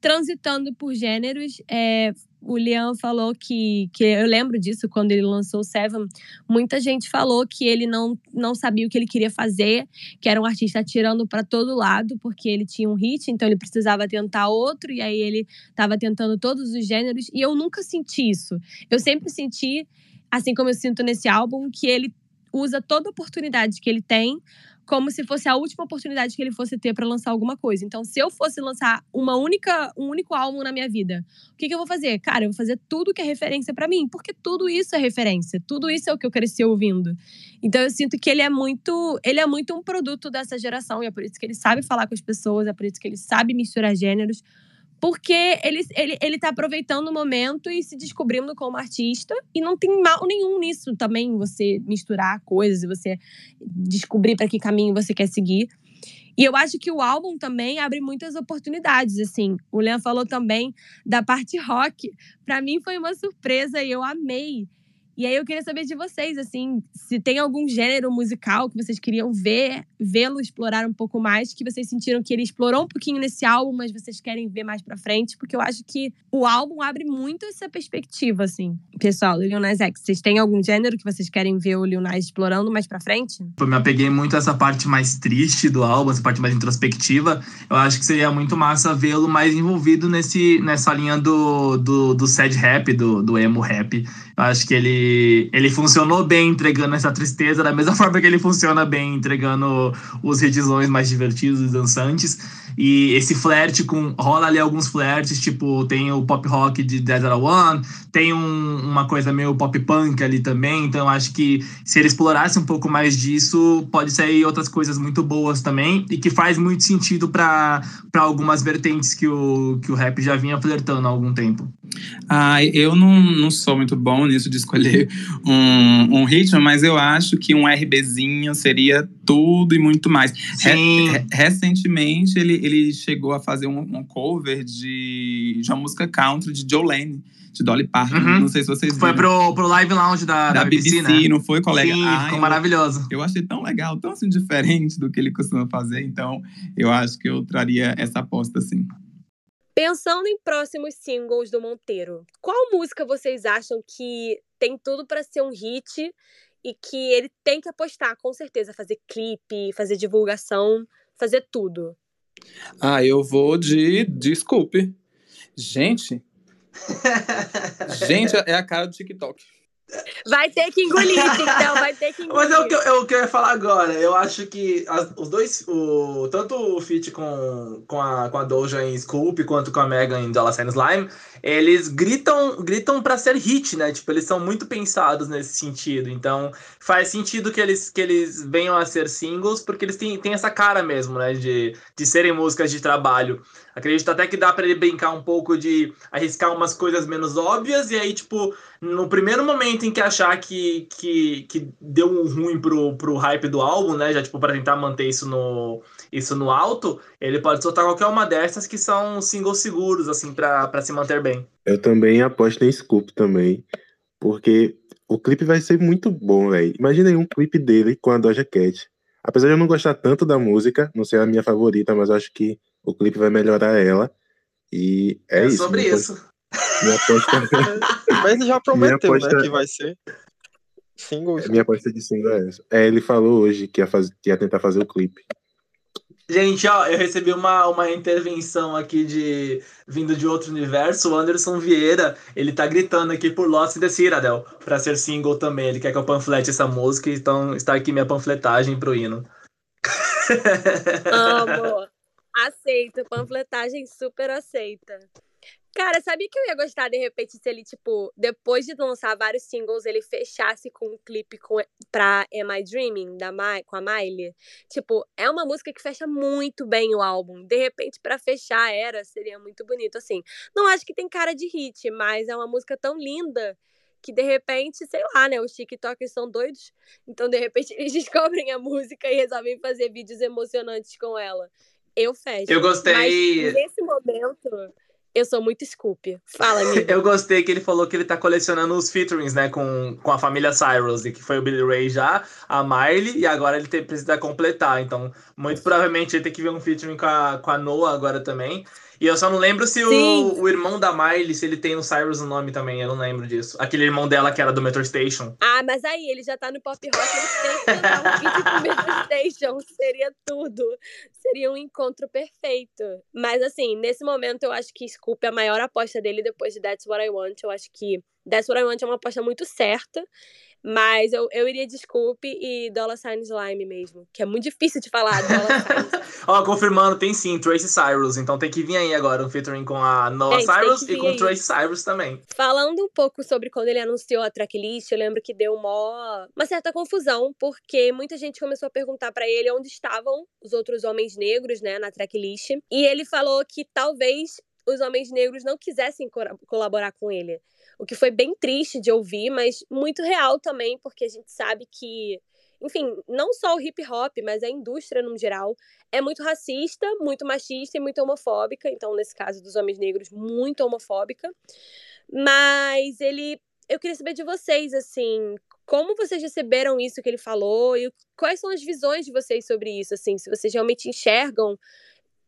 transitando por gêneros, é, o Liam falou que, que eu lembro disso quando ele lançou o Seven. Muita gente falou que ele não, não sabia o que ele queria fazer, que era um artista atirando para todo lado, porque ele tinha um hit, então ele precisava tentar outro, e aí ele estava tentando todos os gêneros. E eu nunca senti isso. Eu sempre senti, assim como eu sinto nesse álbum, que ele usa toda oportunidade que ele tem como se fosse a última oportunidade que ele fosse ter para lançar alguma coisa. Então, se eu fosse lançar uma única, um único álbum na minha vida, o que, que eu vou fazer? Cara, eu vou fazer tudo que é referência para mim, porque tudo isso é referência, tudo isso é o que eu cresci ouvindo. Então, eu sinto que ele é muito, ele é muito um produto dessa geração e é por isso que ele sabe falar com as pessoas, é por isso que ele sabe misturar gêneros porque ele, ele, ele tá aproveitando o momento e se descobrindo como artista, e não tem mal nenhum nisso também, você misturar coisas você descobrir para que caminho você quer seguir. E eu acho que o álbum também abre muitas oportunidades, assim. O Leon falou também da parte rock. Para mim foi uma surpresa e eu amei. E aí eu queria saber de vocês, assim, se tem algum gênero musical que vocês queriam ver, vê-lo explorar um pouco mais, que vocês sentiram que ele explorou um pouquinho nesse álbum, mas vocês querem ver mais pra frente, porque eu acho que o álbum abre muito essa perspectiva, assim. Pessoal, Lil Nas X, vocês têm algum gênero que vocês querem ver o Lil Nas explorando mais pra frente? Eu me apeguei muito a essa parte mais triste do álbum, essa parte mais introspectiva. Eu acho que seria muito massa vê-lo mais envolvido nesse, nessa linha do, do, do sad rap, do, do emo rap. Eu acho que ele, ele funcionou bem entregando essa tristeza, da mesma forma que ele funciona bem entregando os redizões mais divertidos e dançantes. E esse flerte com. rola ali alguns flertes, tipo, tem o pop rock de Desert One, tem um, uma coisa meio pop punk ali também. Então, acho que se ele explorasse um pouco mais disso, pode sair outras coisas muito boas também, e que faz muito sentido para algumas vertentes que o, que o rap já vinha flertando há algum tempo. Ah, eu não, não sou muito bom nisso de escolher um, um ritmo, mas eu acho que um RBzinho seria tudo e muito mais. Sim. Re, recentemente, ele, ele chegou a fazer um, um, cover de, de uma música country de Jolene. De Dolly Parton, uhum. não sei se vocês viram. Foi pro, pro Live Lounge da, da, da BBC, BBC, né? não foi, colega? Sim, ah, ficou eu, maravilhoso. Eu achei tão legal, tão assim, diferente do que ele costuma fazer. Então, eu acho que eu traria essa aposta, assim. Pensando em próximos singles do Monteiro, qual música vocês acham que tem tudo para ser um hit e que ele tem que apostar, com certeza, fazer clipe, fazer divulgação, fazer tudo? Ah, eu vou de Desculpe. Gente. Gente, é a cara do TikTok. Vai ter que engolir, então, vai ter que engolir. Mas é o que, eu, é o que eu ia falar agora. Eu acho que as, os dois, o, tanto o feat com, com, a, com a Doja em Scoop, quanto com a Megan em Dollar Sign Slime, eles gritam gritam para ser hit, né? Tipo, eles são muito pensados nesse sentido. Então, faz sentido que eles, que eles venham a ser singles, porque eles têm, têm essa cara mesmo, né? De, de serem músicas de trabalho. Acredito até que dá para ele brincar um pouco de arriscar umas coisas menos óbvias, e aí, tipo, no primeiro momento em que achar que, que, que deu um ruim pro, pro hype do álbum, né? Já, tipo, para tentar manter isso no, isso no alto, ele pode soltar qualquer uma dessas que são singles seguros, assim, para se manter bem. Eu também aposto em Scoop também, porque o clipe vai ser muito bom, velho. Imagina aí um clipe dele com a Doja Cat. Apesar de eu não gostar tanto da música, não ser a minha favorita, mas acho que o clipe vai melhorar ela. E é, é isso. sobre isso. Minha aposta... mas ele já prometeu, aposta... né, que vai ser single. Minha aposta de single é essa. É, ele falou hoje que ia, faz... que ia tentar fazer o clipe. Gente, ó, eu recebi uma, uma intervenção aqui de vindo de outro universo. O Anderson Vieira, ele tá gritando aqui por Lost in the Citadel pra ser single também. Ele quer que eu panflete essa música, então está aqui minha panfletagem pro hino. Amo. Aceito, panfletagem super aceita. Cara, sabia que eu ia gostar de repente se ele, tipo, depois de lançar vários singles, ele fechasse com um clipe com, pra Am I Dreaming, da My, com a Miley? Tipo, é uma música que fecha muito bem o álbum. De repente, para fechar era, seria muito bonito. Assim, não acho que tem cara de hit, mas é uma música tão linda que de repente, sei lá, né? Os TikTokers são doidos. Então, de repente, eles descobrem a música e resolvem fazer vídeos emocionantes com ela. Eu fecho. Eu gostei. Mas nesse momento eu sou muito Scoop. Fala, amigo. eu gostei que ele falou que ele tá colecionando os featurings, né, com, com a família Cyrus, e que foi o Billy Ray já, a Miley, e agora ele tem, precisa completar. Então, muito provavelmente ele tem que ver um featuring com a, com a Noah agora também. E eu só não lembro se o, o, irmão da Miley, se ele tem o Cyrus no nome também, eu não lembro disso. Aquele irmão dela que era do Metro Station. Ah, mas aí, ele já tá no pop rock, ele tem que um vídeo com Metro Station. Seria tudo. Seria um encontro perfeito. Mas assim, nesse momento eu acho que Scoop é a maior aposta dele depois de That's What I Want. Eu acho que That's What I Want é uma aposta muito certa. Mas eu, eu iria Desculpe e Dollar Sign Slime mesmo, que é muito difícil de falar. Ó, confirmando, tem sim, Tracy Cyrus. Então tem que vir aí agora um featuring com a Noah Cyrus e com aí. Tracy Cyrus também. Falando um pouco sobre quando ele anunciou a tracklist, eu lembro que deu uma, uma certa confusão, porque muita gente começou a perguntar para ele onde estavam os outros homens negros, né, na tracklist. E ele falou que talvez os homens negros não quisessem colaborar com ele. O que foi bem triste de ouvir, mas muito real também, porque a gente sabe que, enfim, não só o hip hop, mas a indústria no geral é muito racista, muito machista e muito homofóbica. Então, nesse caso dos homens negros, muito homofóbica. Mas ele eu queria saber de vocês, assim, como vocês receberam isso que ele falou e quais são as visões de vocês sobre isso, assim, se vocês realmente enxergam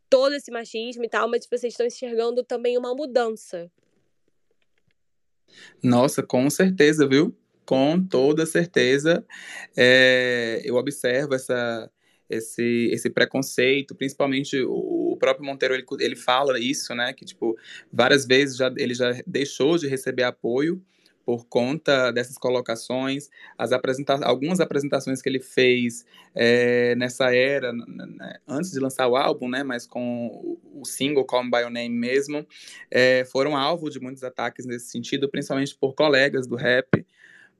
todo esse machismo e tal, mas vocês estão enxergando também uma mudança. Nossa, com certeza, viu? Com toda certeza. É, eu observo essa, esse, esse preconceito, principalmente o, o próprio Monteiro, ele, ele fala isso, né? Que, tipo, várias vezes já, ele já deixou de receber apoio por conta dessas colocações, as apresenta algumas apresentações que ele fez é, nessa era, né, antes de lançar o álbum, né, mas com o single Call Me By Your Name mesmo, é, foram alvo de muitos ataques nesse sentido, principalmente por colegas do rap,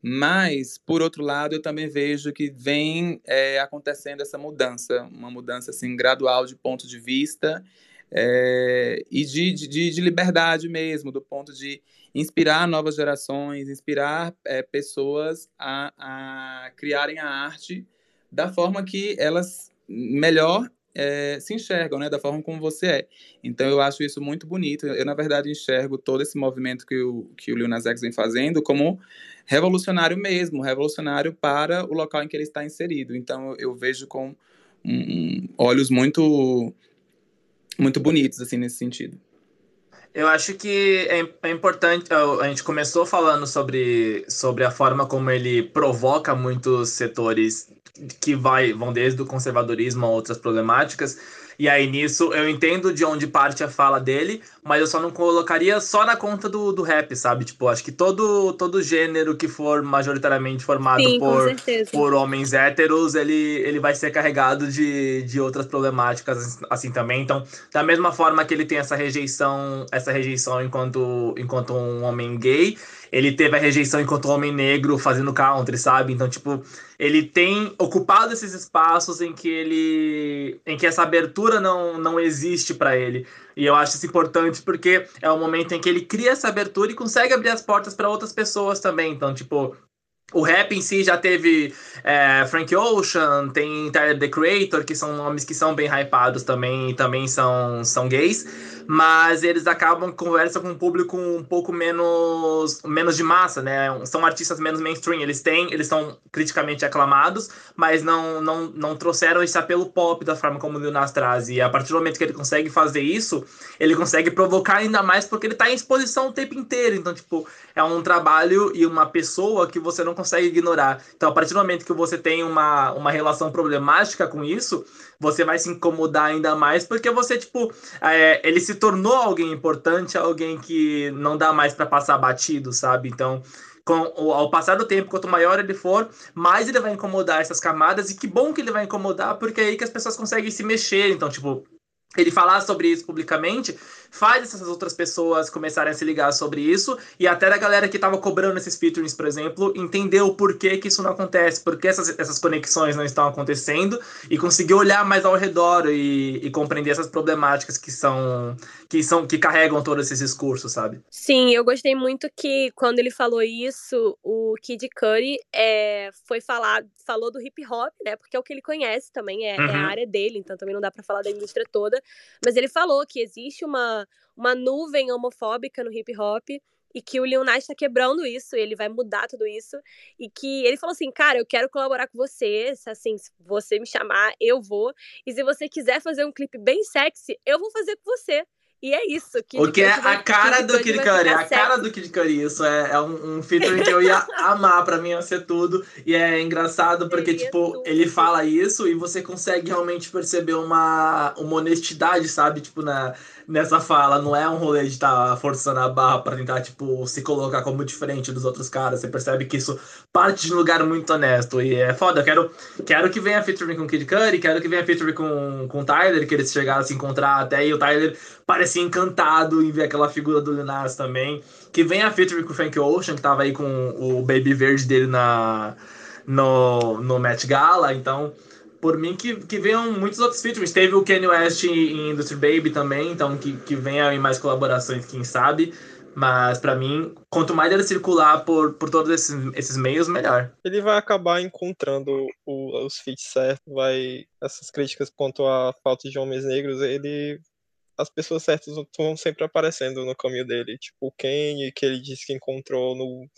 mas, por outro lado, eu também vejo que vem é, acontecendo essa mudança, uma mudança assim, gradual de ponto de vista é, e de, de, de liberdade mesmo, do ponto de inspirar novas gerações, inspirar é, pessoas a, a, criarem a arte da forma que elas melhor é, se enxergam, né, da forma como você é. Então eu acho isso muito bonito. Eu na verdade enxergo todo esse movimento que o que o Lil Nas X vem fazendo como revolucionário mesmo, revolucionário para o local em que ele está inserido. Então eu vejo com um, olhos muito muito bonitos assim nesse sentido. Eu acho que é, é, importante. A gente começou falando sobre, sobre a forma como ele provoca muitos setores que vai, vão desde o conservadorismo a outras problemáticas. E aí nisso eu entendo de onde parte a fala dele, mas eu só não colocaria só na conta do, do rap, sabe? Tipo, acho que todo, todo gênero que for majoritariamente formado Sim, por, por homens héteros, ele, ele vai ser carregado de, de outras problemáticas assim também. Então, da mesma forma que ele tem essa rejeição, essa rejeição enquanto, enquanto um homem gay, ele teve a rejeição enquanto homem negro fazendo country, sabe? Então, tipo, ele tem ocupado esses espaços em que ele em que essa abertura não, não existe para ele. E eu acho isso importante porque é o momento em que ele cria essa abertura e consegue abrir as portas para outras pessoas também. Então, tipo, o rap em si já teve é, Frank Ocean, tem Tyler The Creator, que são nomes que são bem hypados também e também são, são gays mas eles acabam conversam com um público um pouco menos menos de massa, né? São artistas menos mainstream. Eles têm, eles são criticamente aclamados, mas não não, não trouxeram esse apelo pop da forma como o Lil Nas traz. E a partir do momento que ele consegue fazer isso, ele consegue provocar ainda mais porque ele está em exposição o tempo inteiro. Então, tipo, é um trabalho e uma pessoa que você não consegue ignorar. Então, a partir do momento que você tem uma, uma relação problemática com isso, você vai se incomodar ainda mais, porque você, tipo, é, ele se tornou alguém importante, alguém que não dá mais para passar batido, sabe? Então, com, ao passar do tempo, quanto maior ele for, mais ele vai incomodar essas camadas, e que bom que ele vai incomodar, porque é aí que as pessoas conseguem se mexer. Então, tipo, ele falar sobre isso publicamente faz essas outras pessoas começarem a se ligar sobre isso e até a galera que estava cobrando esses featurings, por exemplo, entendeu o porquê que isso não acontece, porque essas, essas conexões não estão acontecendo e conseguiu olhar mais ao redor e, e compreender essas problemáticas que são que são que carregam todos esses discursos, sabe? Sim, eu gostei muito que quando ele falou isso, o Kid Cudi é, foi falar, falou do hip hop, né? Porque é o que ele conhece também, é, uhum. é a uhum. área dele, então também não dá para falar da indústria toda. Mas ele falou que existe uma, uma nuvem homofóbica no hip hop e que o Lil Nas está quebrando isso, ele vai mudar tudo isso, e que ele falou assim, cara, eu quero colaborar com você, assim, se você me chamar, eu vou, e se você quiser fazer um clipe bem sexy, eu vou fazer com você. E é isso. Kid o que é a cara do Kid Cudi, a cara do Kid Cudi. Isso é, é um, um featuring que eu ia amar, pra mim ia ser tudo. E é engraçado porque, tipo, ele fala isso e você consegue realmente perceber uma, uma honestidade, sabe? Tipo, na, nessa fala. Não é um rolê de estar tá forçando a barra pra tentar, tipo, se colocar como diferente dos outros caras. Você percebe que isso parte de um lugar muito honesto. E é foda. Eu quero, quero que venha featuring com Kid Cudi, quero que venha featuring com, com o Tyler, que eles chegaram a se encontrar até. E o Tyler parecia encantado em ver aquela figura do Lil também. Que venha featuring com o Frank Ocean, que tava aí com o Baby Verde dele na, no, no Met Gala. Então por mim que, que venham muitos outros features. Teve o Kanye West em Industry Baby também, então que, que venham mais colaborações, quem sabe. Mas para mim, quanto mais ele circular por, por todos esses, esses meios, melhor. Ele vai acabar encontrando o, os feats certos, vai essas críticas quanto à falta de homens negros, ele as pessoas certas estão sempre aparecendo no caminho dele. Tipo, o Kanye, que ele disse que encontrou no,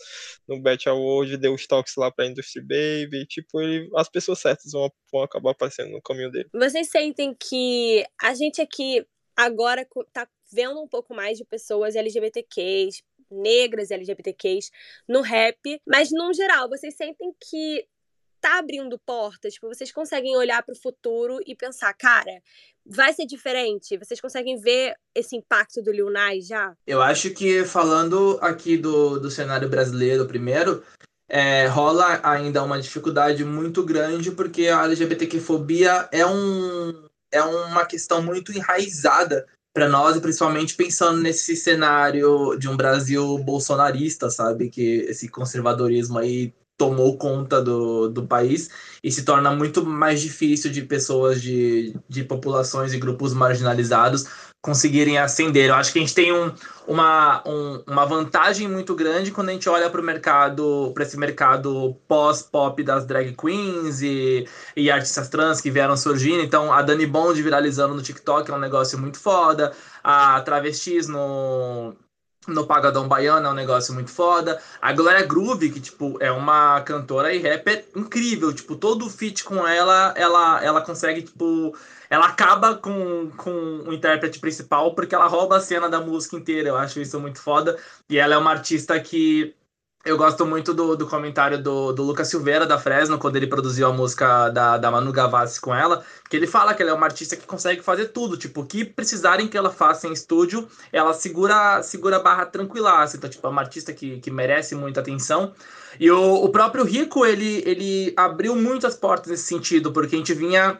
no Bet Award, deu os toques lá pra Industry Baby. Tipo, ele, as pessoas certas vão, vão acabar aparecendo no caminho dele. Vocês sentem que a gente aqui agora tá vendo um pouco mais de pessoas LGBTQs, negras LGBTQs no rap, mas no geral, vocês sentem que tá abrindo portas, tipo, vocês conseguem olhar para o futuro e pensar, cara, vai ser diferente? Vocês conseguem ver esse impacto do Lil Nas já? Eu acho que falando aqui do, do cenário brasileiro primeiro, é, rola ainda uma dificuldade muito grande porque a LGBTQ-fobia é, um, é uma questão muito enraizada para nós, principalmente pensando nesse cenário de um Brasil bolsonarista, sabe? Que esse conservadorismo aí tomou conta do, do país e se torna muito mais difícil de pessoas de, de populações e grupos marginalizados conseguirem ascender. Eu acho que a gente tem um, uma, um, uma vantagem muito grande quando a gente olha para o mercado, para esse mercado pós-pop das drag queens e, e artistas trans que vieram surgindo. Então, a Dani Bond viralizando no TikTok é um negócio muito foda. A travestis no, no Pagadão Baiano é um negócio muito foda. A Glória Groove, que, tipo, é uma cantora e rapper incrível. Tipo, todo feat com ela, ela, ela consegue, tipo... Ela acaba com, com o intérprete principal porque ela rouba a cena da música inteira. Eu acho isso muito foda. E ela é uma artista que eu gosto muito do, do comentário do, do Lucas Silveira, da Fresno, quando ele produziu a música da, da Manu Gavassi com ela, que ele fala que ela é uma artista que consegue fazer tudo, tipo, o que precisarem que ela faça em estúdio, ela segura, segura a barra tranquilaça, então, tipo, é uma artista que, que merece muita atenção. E o, o próprio Rico, ele, ele abriu muitas portas nesse sentido, porque a gente vinha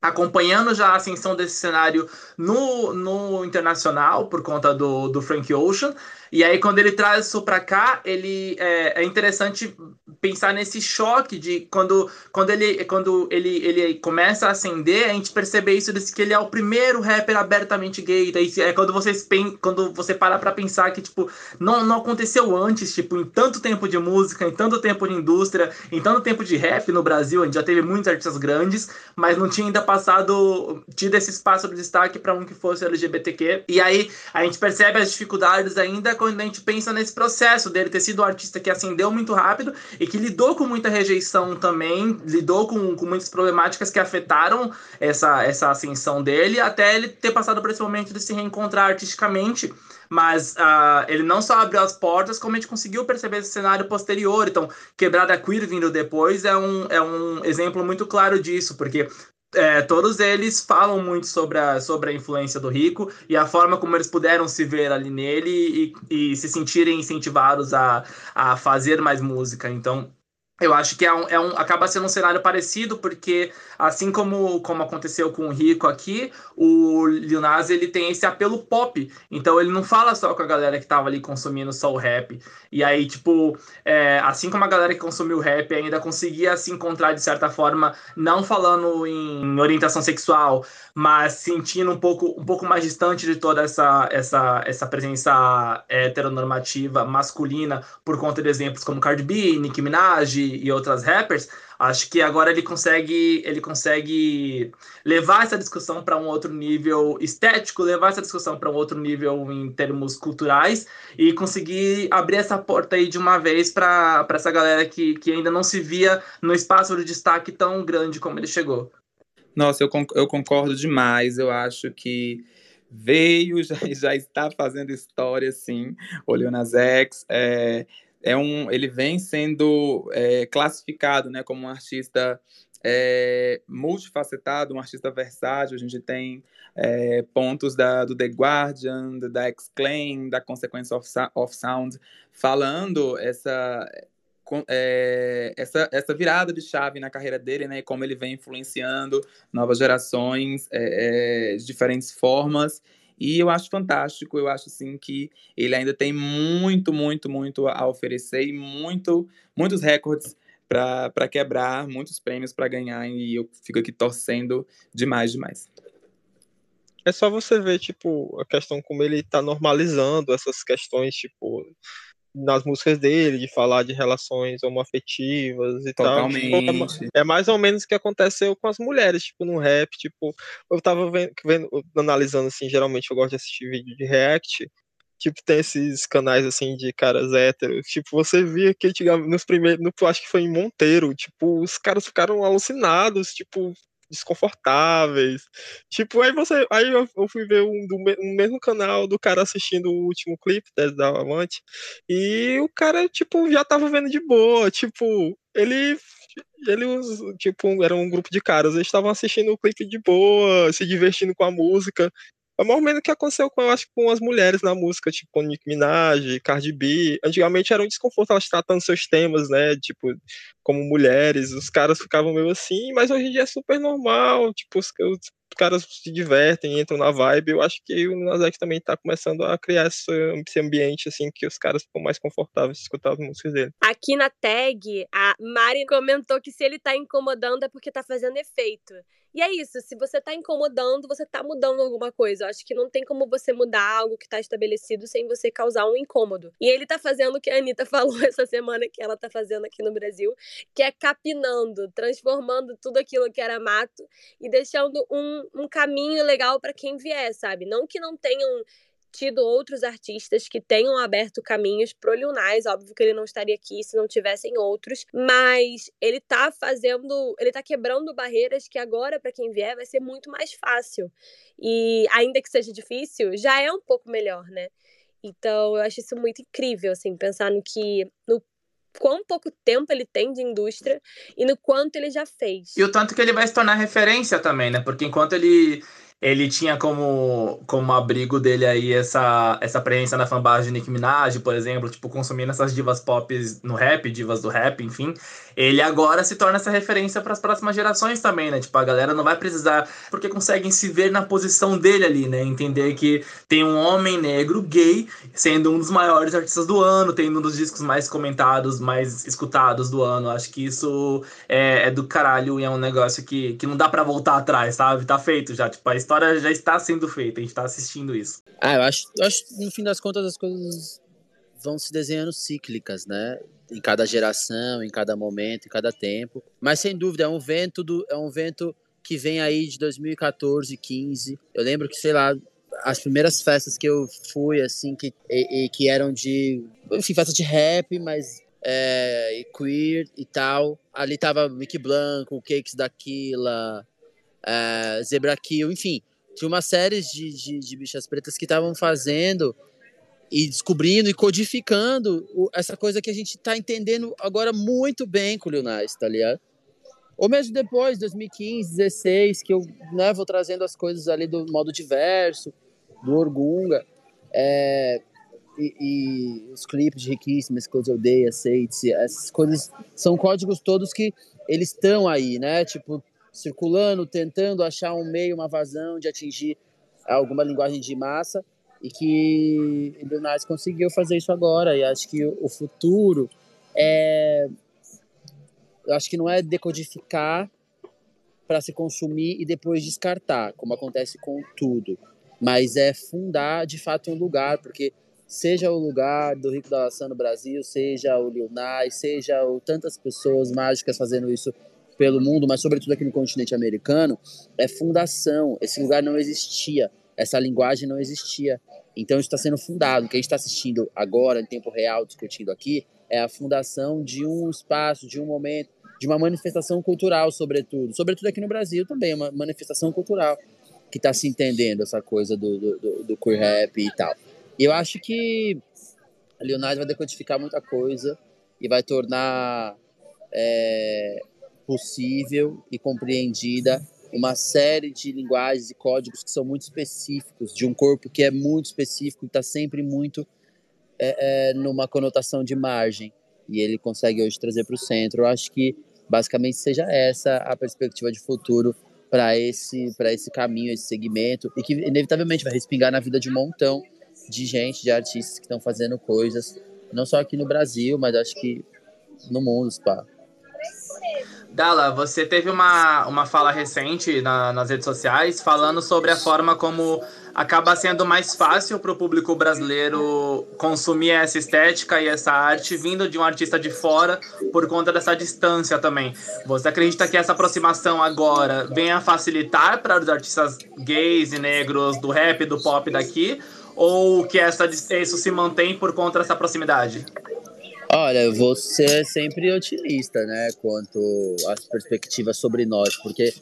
acompanhando já a ascensão desse cenário no, no internacional, por conta do, do Frank Ocean, e aí, quando ele traz isso para cá, ele é, é, interessante pensar nesse choque de quando, quando, ele, quando ele, ele começa a acender, a gente percebe isso de que ele é o primeiro rapper abertamente gay. Daí, é quando, vocês, quando você para pra pensar que, tipo, não, não aconteceu antes, tipo, em tanto tempo de música, em tanto tempo de indústria, em tanto tempo de rap no Brasil, a gente já teve muitos artistas grandes, mas não tinha ainda passado, tido esse espaço de destaque para um que fosse LGBTQ. E aí, a gente percebe as dificuldades ainda quando a gente pensa nesse processo dele ter sido um artista que acendeu muito rápido e que lidou com muita rejeição também, lidou com, com muitas problemáticas que afetaram essa, essa ascensão dele, até ele ter passado por esse momento de se reencontrar artisticamente. Mas uh, ele não só abriu as portas, como a gente conseguiu perceber esse cenário posterior. Então, Quebrada Queer vindo depois é um, é um exemplo muito claro disso, porque é, todos eles falam muito sobre a, sobre a influência do Rico e a forma como eles puderam se ver ali nele e, e se sentirem incentivados a, a fazer mais música. Então, eu acho que é um, é um, acaba sendo um cenário parecido, porque assim como, como aconteceu com o Rico aqui, o Lil Nas ele tem esse apelo pop. Então ele não fala só com a galera que tava ali consumindo só o rap. E aí, tipo, é, assim como a galera que consumiu o rap ainda conseguia se encontrar de certa forma, não falando em orientação sexual, mas sentindo um pouco, um pouco mais distante de toda essa, essa, essa presença heteronormativa masculina, por conta de exemplos como Cardi B, Nicki Minaj e outras rappers, acho que agora ele consegue ele consegue levar essa discussão para um outro nível estético, levar essa discussão para um outro nível em termos culturais e conseguir abrir essa porta aí de uma vez para essa galera que, que ainda não se via no espaço de destaque tão grande como ele chegou. Nossa, eu, eu concordo demais. Eu acho que veio, já, já está fazendo história, sim, o Leonas X. É, é um, ele vem sendo é, classificado né, como um artista é, multifacetado, um artista versátil. A gente tem é, pontos da, do The Guardian, da X-Claim, da Consequence of, of Sound, falando essa, é, essa, essa virada de chave na carreira dele, né? E como ele vem influenciando novas gerações é, é, de diferentes formas. E eu acho fantástico, eu acho assim que ele ainda tem muito, muito, muito a oferecer e muito, muitos recordes para quebrar, muitos prêmios para ganhar, e eu fico aqui torcendo demais, demais. É só você ver, tipo, a questão como ele está normalizando essas questões, tipo, nas músicas dele, de falar de relações homoafetivas e Totalmente. tal. Tipo, é, é, mais ou menos o que aconteceu com as mulheres, tipo, no rap, tipo, eu tava vendo, vendo, analisando assim, geralmente eu gosto de assistir vídeo de react, tipo, tem esses canais assim de caras héteros, tipo, você via que antigamente, nos primeiros, no, acho que foi em Monteiro, tipo, os caras ficaram alucinados, tipo, desconfortáveis. Tipo, aí você. Aí eu, fui ver um, do um mesmo canal do cara assistindo o último clipe da Amante. E o cara, tipo, já tava vendo de boa. Tipo, ele. Ele, tipo, era um grupo de caras, eles estavam assistindo o clipe de boa, se divertindo com a música. É mais ou menos o que aconteceu com, eu acho, com as mulheres na música, tipo, Nicki Minaj, Cardi B. Antigamente era um desconforto elas tratando seus temas, né? Tipo, como mulheres, os caras ficavam meio assim, mas hoje em dia é super normal, tipo, os, os caras se divertem, entram na vibe. Eu acho que o Nas também tá começando a criar esse, ambiente, assim, que os caras ficam mais confortáveis de escutar as músicas dele. Aqui na tag, a Mari comentou que se ele tá incomodando é porque tá fazendo efeito. E é isso, se você tá incomodando, você tá mudando alguma coisa. Eu acho que não tem como você mudar algo que tá estabelecido sem você causar um incômodo. E ele tá fazendo o que a Anitta falou essa semana que ela tá fazendo aqui no Brasil, que é capinando, transformando tudo aquilo que era mato e deixando um, um caminho legal para quem vier, sabe? Não que não tenham tido outros artistas que tenham aberto caminhos pro Lil Nas, óbvio que ele não estaria aqui se não tivessem outros, mas ele tá fazendo, ele tá quebrando barreiras que agora para quem vier vai ser muito mais fácil. E ainda que seja difícil, já é um pouco melhor, né? Então, eu acho isso muito incrível, assim, pensar no que no quão pouco tempo ele tem de indústria e no quanto ele já fez. E o tanto que ele vai se tornar referência também, né? Porque enquanto ele ele tinha como, como abrigo dele aí essa, essa presença na fanbase de Nicki Minaj, por exemplo, tipo, consumindo essas divas pop no rap, divas do rap, enfim. Ele agora se torna essa referência para as próximas gerações também, né? Tipo, a galera não vai precisar, porque conseguem se ver na posição dele ali, né? Entender que tem um homem negro gay sendo um dos maiores artistas do ano, tendo um dos discos mais comentados, mais escutados do ano. Acho que isso é, é do caralho e é um negócio que, que não dá para voltar atrás, sabe? Tá feito já. Tipo, a história já está sendo feita, a gente está assistindo isso. Ah, eu acho, eu acho no fim das contas as coisas vão se desenhando cíclicas, né? Em cada geração, em cada momento, em cada tempo. Mas sem dúvida é um vento do, é um vento que vem aí de 2014, 15. Eu lembro que sei lá as primeiras festas que eu fui assim que e, e que eram de enfim festa de rap, mas é, queer e tal. Ali tava Mickey Blanco, Cakes daquila uh, Zebra Kill, enfim. Tinha uma série de, de, de bichas pretas que estavam fazendo e descobrindo e codificando o, essa coisa que a gente está entendendo agora muito bem com o Lil Nas, tá ligado? Ou mesmo depois, 2015, 16, que eu né, vou trazendo as coisas ali do modo diverso, do Orgunga, é, e, e, os clipes de riquíssimas, coisas eu odeio, aceite, essas coisas são códigos todos que eles estão aí, né? Tipo, circulando, tentando achar um meio, uma vazão de atingir alguma linguagem de massa e que o Leonardo conseguiu fazer isso agora e acho que o futuro é eu acho que não é decodificar para se consumir e depois descartar, como acontece com tudo, mas é fundar de fato um lugar, porque seja o lugar do Rico da Laçã no Brasil, seja o Lil Nas, seja o, tantas pessoas mágicas fazendo isso pelo mundo, mas sobretudo aqui no continente americano, é fundação. Esse lugar não existia, essa linguagem não existia. Então está sendo fundado. O que a gente está assistindo agora, em tempo real, discutindo aqui, é a fundação de um espaço, de um momento, de uma manifestação cultural, sobretudo. Sobretudo aqui no Brasil também, uma manifestação cultural que está se entendendo essa coisa do, do, do, queer rap e tal. E eu acho que a Leonardo vai decodificar muita coisa e vai tornar é, possível e compreendida uma série de linguagens e códigos que são muito específicos, de um corpo que é muito específico e está sempre muito é, é, numa conotação de margem. E ele consegue hoje trazer para o centro. Eu acho que basicamente seja essa a perspectiva de futuro para esse, esse caminho, esse segmento, e que inevitavelmente vai respingar na vida de um montão de gente, de artistas que estão fazendo coisas, não só aqui no Brasil, mas acho que no mundo, pá. Dala, você teve uma, uma fala recente na, nas redes sociais falando sobre a forma como acaba sendo mais fácil para o público brasileiro consumir essa estética e essa arte vindo de um artista de fora por conta dessa distância também. Você acredita que essa aproximação agora venha facilitar para os artistas gays e negros do rap, do pop daqui? Ou que essa, isso se mantém por conta dessa proximidade? Olha, você é sempre otimista, né, quanto às perspectivas sobre nós, porque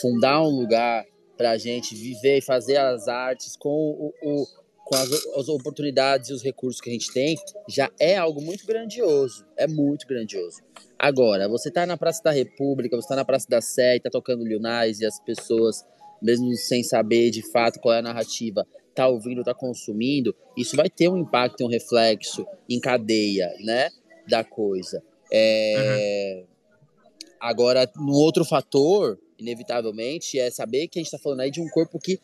fundar um lugar para a gente viver e fazer as artes com, o, o com as, as, oportunidades e os recursos que a gente tem, já é algo muito grandioso. É muito grandioso. Agora, você está na Praça da República, você está na Praça da Sé, está tocando Lil Nas, e as pessoas, mesmo sem saber de fato qual é a narrativa, tá ouvindo, tá consumindo, isso vai ter um impacto, um reflexo em cadeia, né, da coisa. É... Uhum. Agora, no outro fator, inevitavelmente, é saber que a gente está falando aí de um corpo que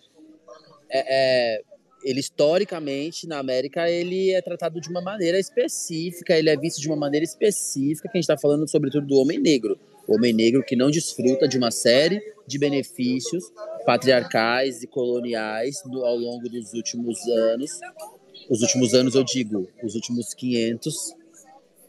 é, é, ele historicamente na América ele é tratado de uma maneira específica, ele é visto de uma maneira específica, que a gente está falando sobretudo do homem negro, o homem negro que não desfruta de uma série de benefícios patriarcais e coloniais do, ao longo dos últimos anos, os últimos anos eu digo, os últimos 500,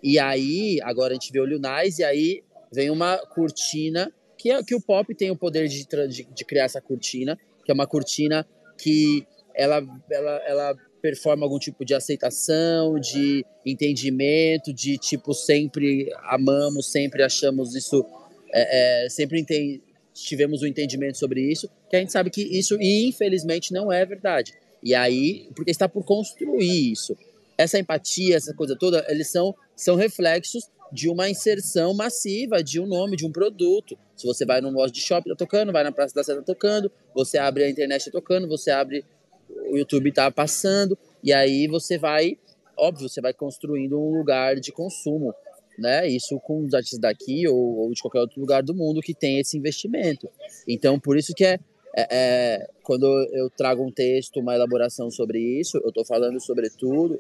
e aí agora a gente vê o Lil Nas, e aí vem uma cortina que, é, que o pop tem o poder de, de, de criar essa cortina, que é uma cortina que ela, ela, ela performa algum tipo de aceitação, de entendimento, de tipo sempre amamos, sempre achamos isso, é, é, sempre entend, tivemos um entendimento sobre isso, que a gente sabe que isso infelizmente não é verdade. E aí, porque está por construir isso. Essa empatia, essa coisa toda, eles são, são reflexos de uma inserção massiva de um nome, de um produto. Se você vai num loja de shopping, tá tocando, vai na Praça da Sé, tá tocando, você abre a internet, tá tocando, você abre o YouTube, tá passando, e aí você vai, óbvio, você vai construindo um lugar de consumo, né? Isso com os artistas daqui ou, ou de qualquer outro lugar do mundo que tem esse investimento. Então, por isso que é, é, é quando eu trago um texto, uma elaboração sobre isso, eu estou falando sobretudo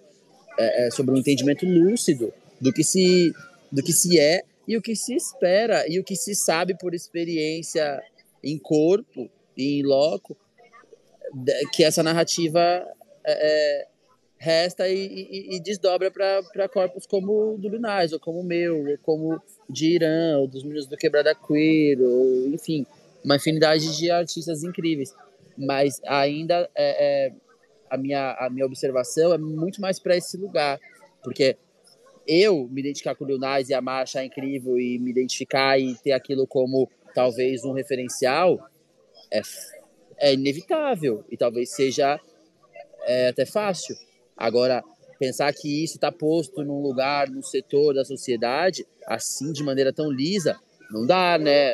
é, é, sobre um entendimento lúcido do que se do que se é e o que se espera e o que se sabe por experiência em corpo e em loco que essa narrativa é, é resta e, e, e desdobra para corpos como o do Lunais, ou como o meu, ou como de Irã, ou dos meninos do Quebrada Queer, ou enfim, uma infinidade de artistas incríveis. Mas ainda é, é a, minha, a minha observação é muito mais para esse lugar, porque eu me identificar com o Lil Nas e a marcha incrível e me identificar e ter aquilo como talvez um referencial é, é inevitável e talvez seja é, até fácil. Agora, pensar que isso está posto num lugar, num setor da sociedade, assim, de maneira tão lisa, não dá, né?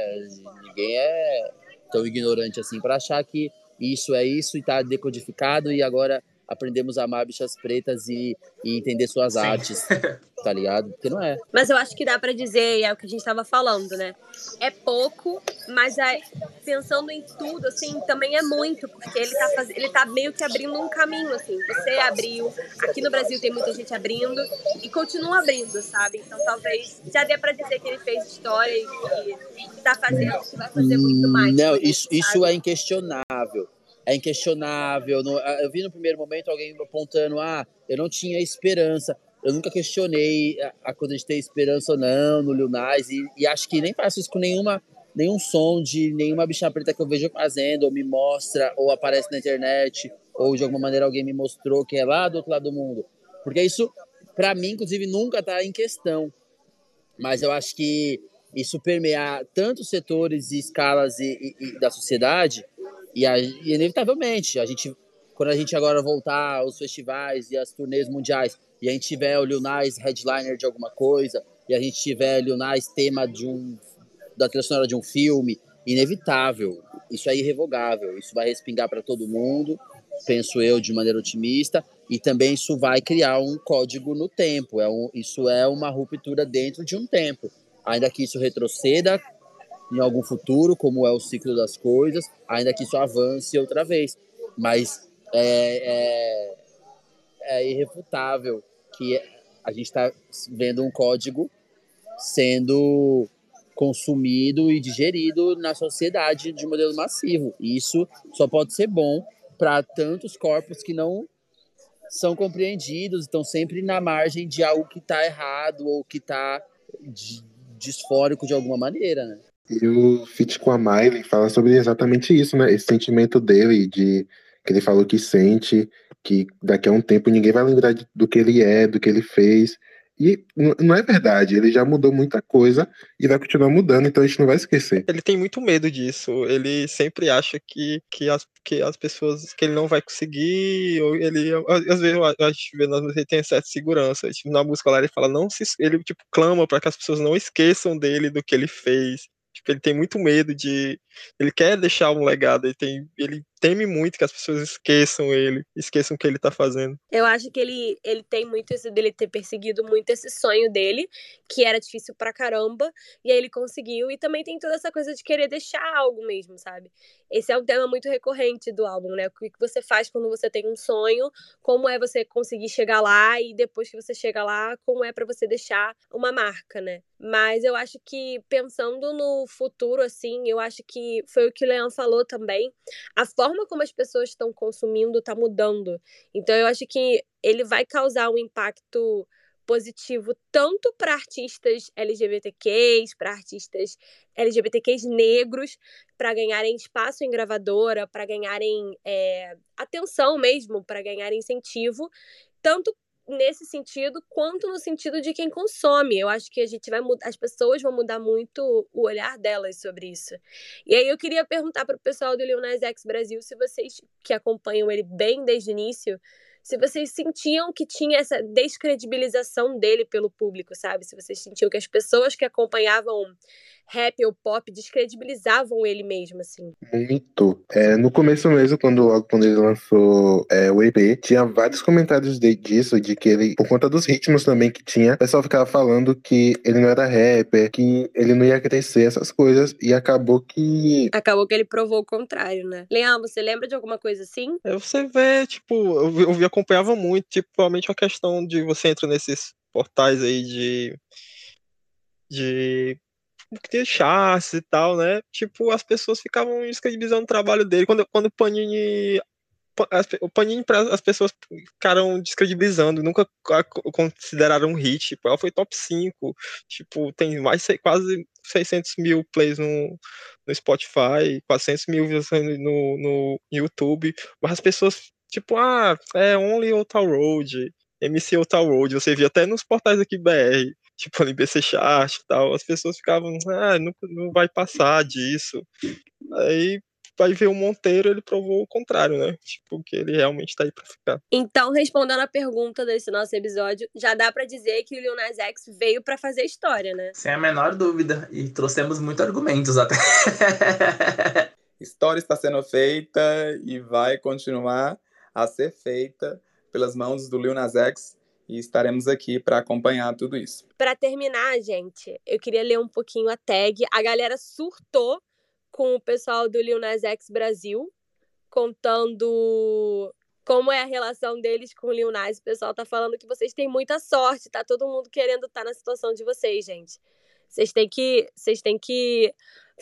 Ninguém é tão ignorante assim para achar que isso é isso e está decodificado e agora aprendemos a amar bichas pretas e, e entender suas Sim. artes, tá ligado? Porque não é. Mas eu acho que dá para dizer, é o que a gente estava falando, né? É pouco, mas é, pensando em tudo, assim, também é muito, porque ele tá, faz... ele tá meio que abrindo um caminho, assim. Você abriu, aqui no Brasil tem muita gente abrindo e continua abrindo, sabe? Então talvez já dê para dizer que ele fez história e que tá fazendo, que vai fazer muito mais. Não, isso, isso é inquestionável é inquestionável. eu vi no primeiro momento alguém apontando: ah, eu não tinha esperança. Eu nunca questionei a, a coisa de ter esperança ou não no Lil Nas, e, e acho que nem faço isso com nenhuma, nenhum som de nenhuma bicha preta que eu vejo fazendo, ou me mostra, ou aparece na internet, ou de alguma maneira alguém me mostrou que é lá do outro lado do mundo. Porque isso, para mim, inclusive, nunca está em questão. Mas eu acho que isso permear tantos setores e escalas e, e, e da sociedade e, a, e, inevitavelmente, a gente, quando a gente agora voltar aos festivais e às turnês mundiais, e a gente tiver o Lil headliner de alguma coisa, e a gente tiver Lil Nas tema de um, da trilha sonora de um filme, inevitável. Isso é irrevogável. Isso vai respingar para todo mundo, penso eu, de maneira otimista. E também isso vai criar um código no tempo. É um, isso é uma ruptura dentro de um tempo. Ainda que isso retroceda em algum futuro, como é o ciclo das coisas, ainda que isso avance outra vez. Mas é, é, é irrefutável que a gente está vendo um código sendo consumido e digerido na sociedade de modelo massivo. Isso só pode ser bom para tantos corpos que não são compreendidos, estão sempre na margem de algo que está errado ou que está disfórico de alguma maneira, né? E o feat com a Miley fala sobre exatamente isso, né? Esse sentimento dele de que ele falou que sente, que daqui a um tempo ninguém vai lembrar do que ele é, do que ele fez. E não é verdade, ele já mudou muita coisa e vai continuar mudando, então a gente não vai esquecer. Ele tem muito medo disso. Ele sempre acha que, que, as, que as pessoas que ele não vai conseguir, ou ele às vezes a gente vê ele tem certa segurança. Tipo, na música lá ele fala não se ele tipo clama para que as pessoas não esqueçam dele do que ele fez. Tipo, ele tem muito medo de. Ele quer deixar um legado, ele, tem, ele teme muito que as pessoas esqueçam ele, esqueçam o que ele tá fazendo. Eu acho que ele, ele tem muito isso dele ter perseguido muito esse sonho dele, que era difícil pra caramba, e aí ele conseguiu. E também tem toda essa coisa de querer deixar algo mesmo, sabe? Esse é um tema muito recorrente do álbum, né? O que você faz quando você tem um sonho, como é você conseguir chegar lá, e depois que você chega lá, como é para você deixar uma marca, né? Mas eu acho que pensando no futuro, assim, eu acho que foi o que o Leão falou também. A forma como as pessoas estão consumindo está mudando. Então eu acho que ele vai causar um impacto positivo tanto para artistas LGBTQs, para artistas LGBTQs negros, para ganharem espaço em gravadora, para ganharem é, atenção mesmo, para ganharem incentivo, tanto nesse sentido quanto no sentido de quem consome. Eu acho que a gente vai mudar, as pessoas vão mudar muito o olhar delas sobre isso. E aí eu queria perguntar para o pessoal do Lil X Brasil se vocês que acompanham ele bem desde o início, se vocês sentiam que tinha essa descredibilização dele pelo público, sabe? Se vocês sentiam que as pessoas que acompanhavam rap ou pop descredibilizavam ele mesmo, assim. Muito. É, no começo mesmo, quando, logo quando ele lançou é, o EP, tinha vários comentários de, disso, de que ele, por conta dos ritmos também que tinha, o pessoal ficava falando que ele não era rapper, que ele não ia crescer, essas coisas, e acabou que. Acabou que ele provou o contrário, né? Leão, você lembra de alguma coisa assim? É, você vê, tipo, eu, eu, eu acompanhava muito, tipo, realmente a questão de você entra nesses portais aí de. de de charts e tal, né? Tipo, as pessoas ficavam descredibilizando o trabalho dele. Quando, quando o Panini. o Panini, as pessoas ficaram descredibilizando, nunca consideraram um hit. Tipo, ela foi top 5. Tipo, tem mais quase 600 mil plays no, no Spotify, 400 mil no, no YouTube. Mas as pessoas Tipo, ah, é Only Otal Road, MC Otal Road, você via até nos portais aqui BR, tipo ali BC Chart e tal, as pessoas ficavam, ah, não, não vai passar disso. Aí vai ver o Monteiro, ele provou o contrário, né? Tipo, que ele realmente tá aí pra ficar. Então, respondendo a pergunta desse nosso episódio, já dá para dizer que o Lil Nas X veio para fazer história, né? Sem a menor dúvida. E trouxemos muitos argumentos até. história está sendo feita e vai continuar a ser feita pelas mãos do Lil Nas X e estaremos aqui para acompanhar tudo isso. Para terminar, gente, eu queria ler um pouquinho a tag. A galera surtou com o pessoal do Lil Nas X Brasil, contando como é a relação deles com o Lil Nas. O pessoal tá falando que vocês têm muita sorte, tá todo mundo querendo estar tá na situação de vocês, gente. Vocês têm que, vocês têm que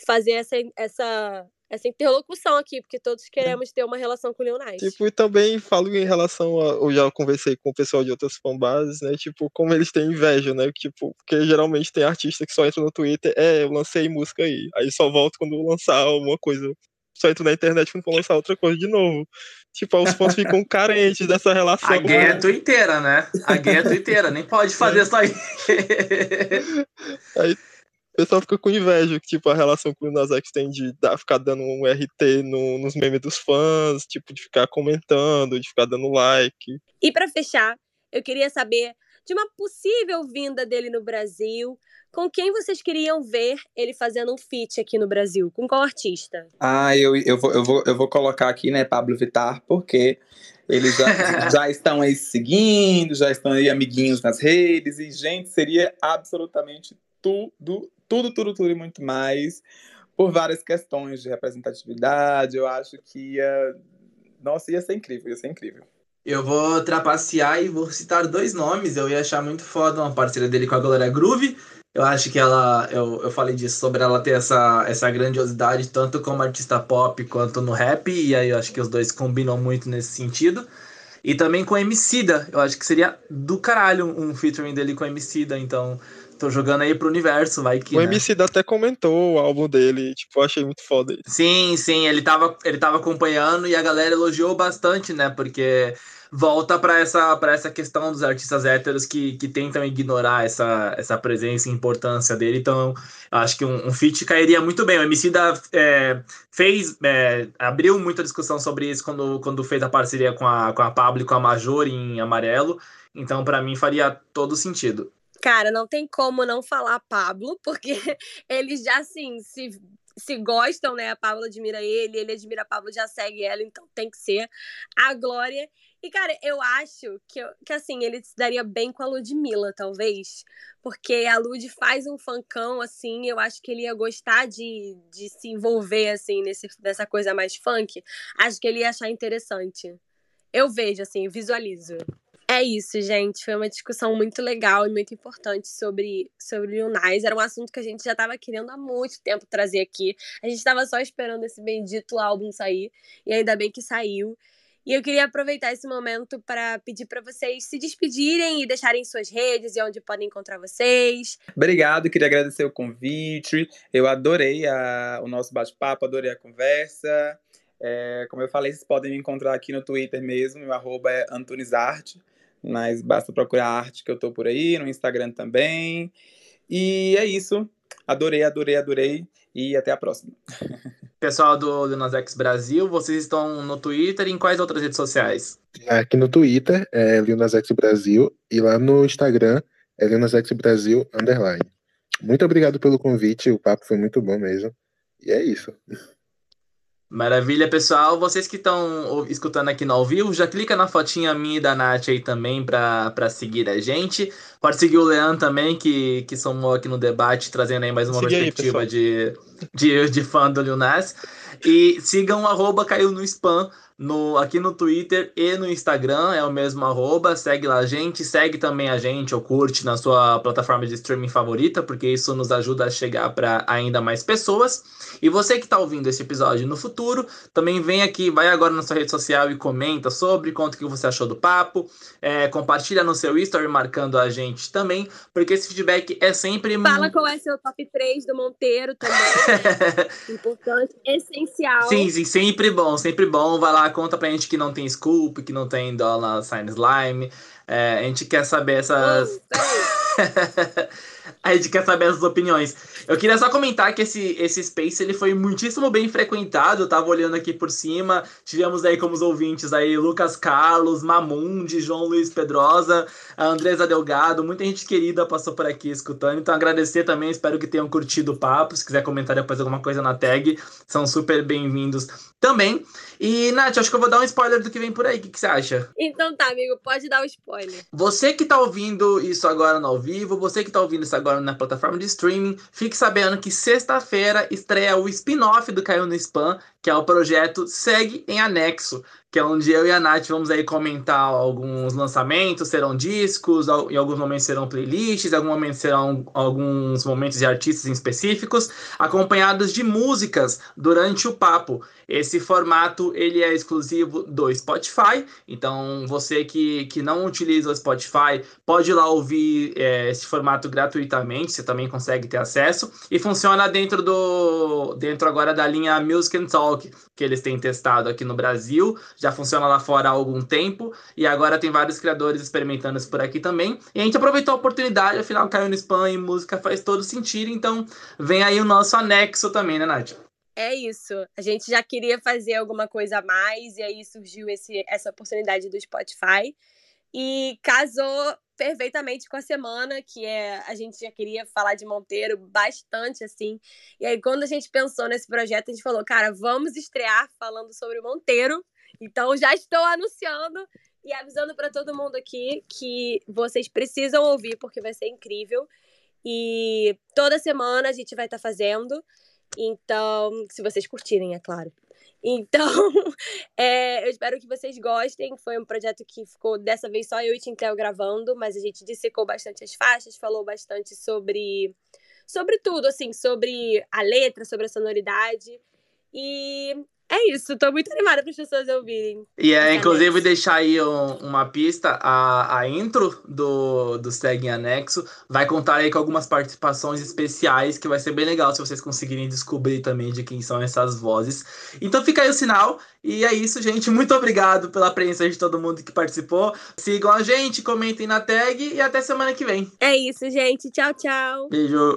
fazer essa, essa essa interlocução aqui, porque todos queremos ter uma relação com o Nas. Tipo, e também falo em relação a. Eu já conversei com o pessoal de outras fanbases, né? Tipo, como eles têm inveja, né? Tipo, porque geralmente tem artista que só entra no Twitter, é, eu lancei música aí. Aí só volto quando lançar alguma coisa. Só entro na internet quando for lançar outra coisa de novo. Tipo, os fãs ficam carentes dessa relação. A gay é twitteira, né? A gay é twitteira, nem pode fazer é. só isso aí. O pessoal fica com inveja, que, tipo, a relação que o Nas X tem de dar, ficar dando um RT no, nos memes dos fãs, tipo, de ficar comentando, de ficar dando like. E para fechar, eu queria saber de uma possível vinda dele no Brasil. Com quem vocês queriam ver ele fazendo um feat aqui no Brasil? Com qual artista? Ah, eu, eu, vou, eu, vou, eu vou colocar aqui, né, Pablo Vittar, porque eles já, já estão aí seguindo, já estão aí amiguinhos nas redes, e, gente, seria absolutamente tudo tudo, tudo, tudo e muito mais, por várias questões de representatividade. Eu acho que ia. Nossa, ia ser incrível, ia ser incrível. Eu vou trapacear e vou citar dois nomes. Eu ia achar muito foda uma parceria dele com a Glória Groove. Eu acho que ela. Eu, eu falei disso sobre ela ter essa, essa grandiosidade, tanto como artista pop quanto no rap. E aí eu acho que os dois combinam muito nesse sentido. E também com Emicida. Eu acho que seria do caralho um featuring dele com Emicida. Então, tô jogando aí pro universo, vai que. O né? Emicida até comentou o álbum dele, tipo, eu achei muito foda isso. Sim, sim, ele tava, ele tava acompanhando e a galera elogiou bastante, né? Porque volta para essa, pra essa questão dos artistas héteros que, que tentam ignorar essa, essa presença e importância dele. Então, eu acho que um, um feat cairia muito bem. O Emicida é, fez, é, abriu muita discussão sobre isso quando, quando fez a parceria com a, com a Pablo e com a Major em Amarelo. Então, para mim, faria todo sentido. Cara, não tem como não falar Pablo, porque eles já, assim, se, se gostam, né? A Pablo admira ele, ele admira a Pablo, já segue ela, então tem que ser a Glória. E, cara, eu acho que, que assim, ele se daria bem com a Ludmilla, talvez. Porque a Lud faz um funkão, assim, eu acho que ele ia gostar de, de se envolver, assim, nesse, nessa coisa mais funk. Acho que ele ia achar interessante. Eu vejo, assim, visualizo. É isso, gente. Foi uma discussão muito legal e muito importante sobre, sobre Lil Nas. Era um assunto que a gente já estava querendo há muito tempo trazer aqui. A gente estava só esperando esse bendito álbum sair. E ainda bem que saiu. E eu queria aproveitar esse momento para pedir para vocês se despedirem e deixarem suas redes e onde podem encontrar vocês. Obrigado, queria agradecer o convite. Eu adorei a, o nosso bate-papo, adorei a conversa. É, como eu falei, vocês podem me encontrar aqui no Twitter mesmo, meu arroba é Antunesarte, mas basta procurar a arte que eu tô por aí, no Instagram também. E é isso. Adorei, adorei, adorei. E até a próxima. Pessoal do Lil Nas X Brasil, vocês estão no Twitter e em quais outras redes sociais? Aqui no Twitter é X Brasil e lá no Instagram é X Brasil underline. Muito obrigado pelo convite, o papo foi muito bom mesmo. E é isso. Maravilha, pessoal. Vocês que estão escutando aqui no ao vivo, já clica na fotinha minha e da Nath aí também para seguir a gente. Pode seguir o Leandro também, que, que somou aqui no debate, trazendo aí mais uma aí, perspectiva pessoal. de, de, de fã do Lil Nas. E sigam o arroba caiu no spam no, aqui no Twitter e no Instagram, é o mesmo arroba, segue lá a gente, segue também a gente ou curte na sua plataforma de streaming favorita, porque isso nos ajuda a chegar para ainda mais pessoas. E você que está ouvindo esse episódio no futuro, também vem aqui, vai agora na sua rede social e comenta sobre, conta o que você achou do papo, é, compartilha no seu story marcando a gente também, porque esse feedback é sempre Fala qual é seu top 3 do Monteiro também. né? Importante, essencial. Sim, sim, sempre bom, sempre bom. Vai lá, conta pra gente que não tem Scoop, que não tem Dollar Sign Slime. É, a gente quer saber essas. Peraí. a gente quer saber essas opiniões. Eu queria só comentar que esse, esse Space ele foi muitíssimo bem frequentado. Eu tava olhando aqui por cima. Tivemos aí como os ouvintes aí Lucas Carlos, Mamundi, João Luiz Pedrosa, a Andresa Delgado. Muita gente querida passou por aqui escutando. Então agradecer também. Espero que tenham curtido o papo. Se quiser comentar depois alguma coisa na tag, são super bem-vindos também. E, Nath, acho que eu vou dar um spoiler do que vem por aí. O que, que você acha? Então tá, amigo, pode dar o spoiler. Você que tá ouvindo isso agora no ao vivo, você que tá ouvindo isso agora na plataforma de streaming, fique sabendo que sexta-feira estreia o spin-off do Caiu no Spam, que é o projeto Segue em Anexo, que é onde eu e a Nath vamos aí comentar alguns lançamentos, serão discos, em alguns momentos serão playlists, em alguns momentos serão alguns momentos de artistas específicos, acompanhados de músicas durante o papo. Esse formato ele é exclusivo do Spotify, então você que, que não utiliza o Spotify pode ir lá ouvir é, esse formato gratuitamente, você também consegue ter acesso e funciona dentro do dentro agora da linha Music and Talk que eles têm testado aqui no Brasil, já funciona lá fora há algum tempo e agora tem vários criadores experimentando isso por aqui também. E a gente aproveitou a oportunidade, afinal caiu no spam e música faz todo sentido, então vem aí o nosso anexo também, né, Nath? É isso. A gente já queria fazer alguma coisa a mais, e aí surgiu esse, essa oportunidade do Spotify. E casou perfeitamente com a semana, que é a gente já queria falar de Monteiro bastante, assim. E aí, quando a gente pensou nesse projeto, a gente falou, cara, vamos estrear falando sobre Monteiro. Então, já estou anunciando e avisando para todo mundo aqui que vocês precisam ouvir, porque vai ser incrível. E toda semana a gente vai estar fazendo. Então, se vocês curtirem, é claro. Então, é, eu espero que vocês gostem. Foi um projeto que ficou dessa vez só eu e Tintel gravando, mas a gente dissecou bastante as faixas, falou bastante sobre sobre tudo, assim, sobre a letra, sobre a sonoridade. E é isso, tô muito animada para as pessoas ouvirem. E é, inclusive, deixar aí um, uma pista: a, a intro do, do Segue em Anexo vai contar aí com algumas participações especiais, que vai ser bem legal se vocês conseguirem descobrir também de quem são essas vozes. Então fica aí o sinal. E é isso, gente. Muito obrigado pela presença de todo mundo que participou. Sigam a gente, comentem na tag e até semana que vem. É isso, gente. Tchau, tchau. Beijo.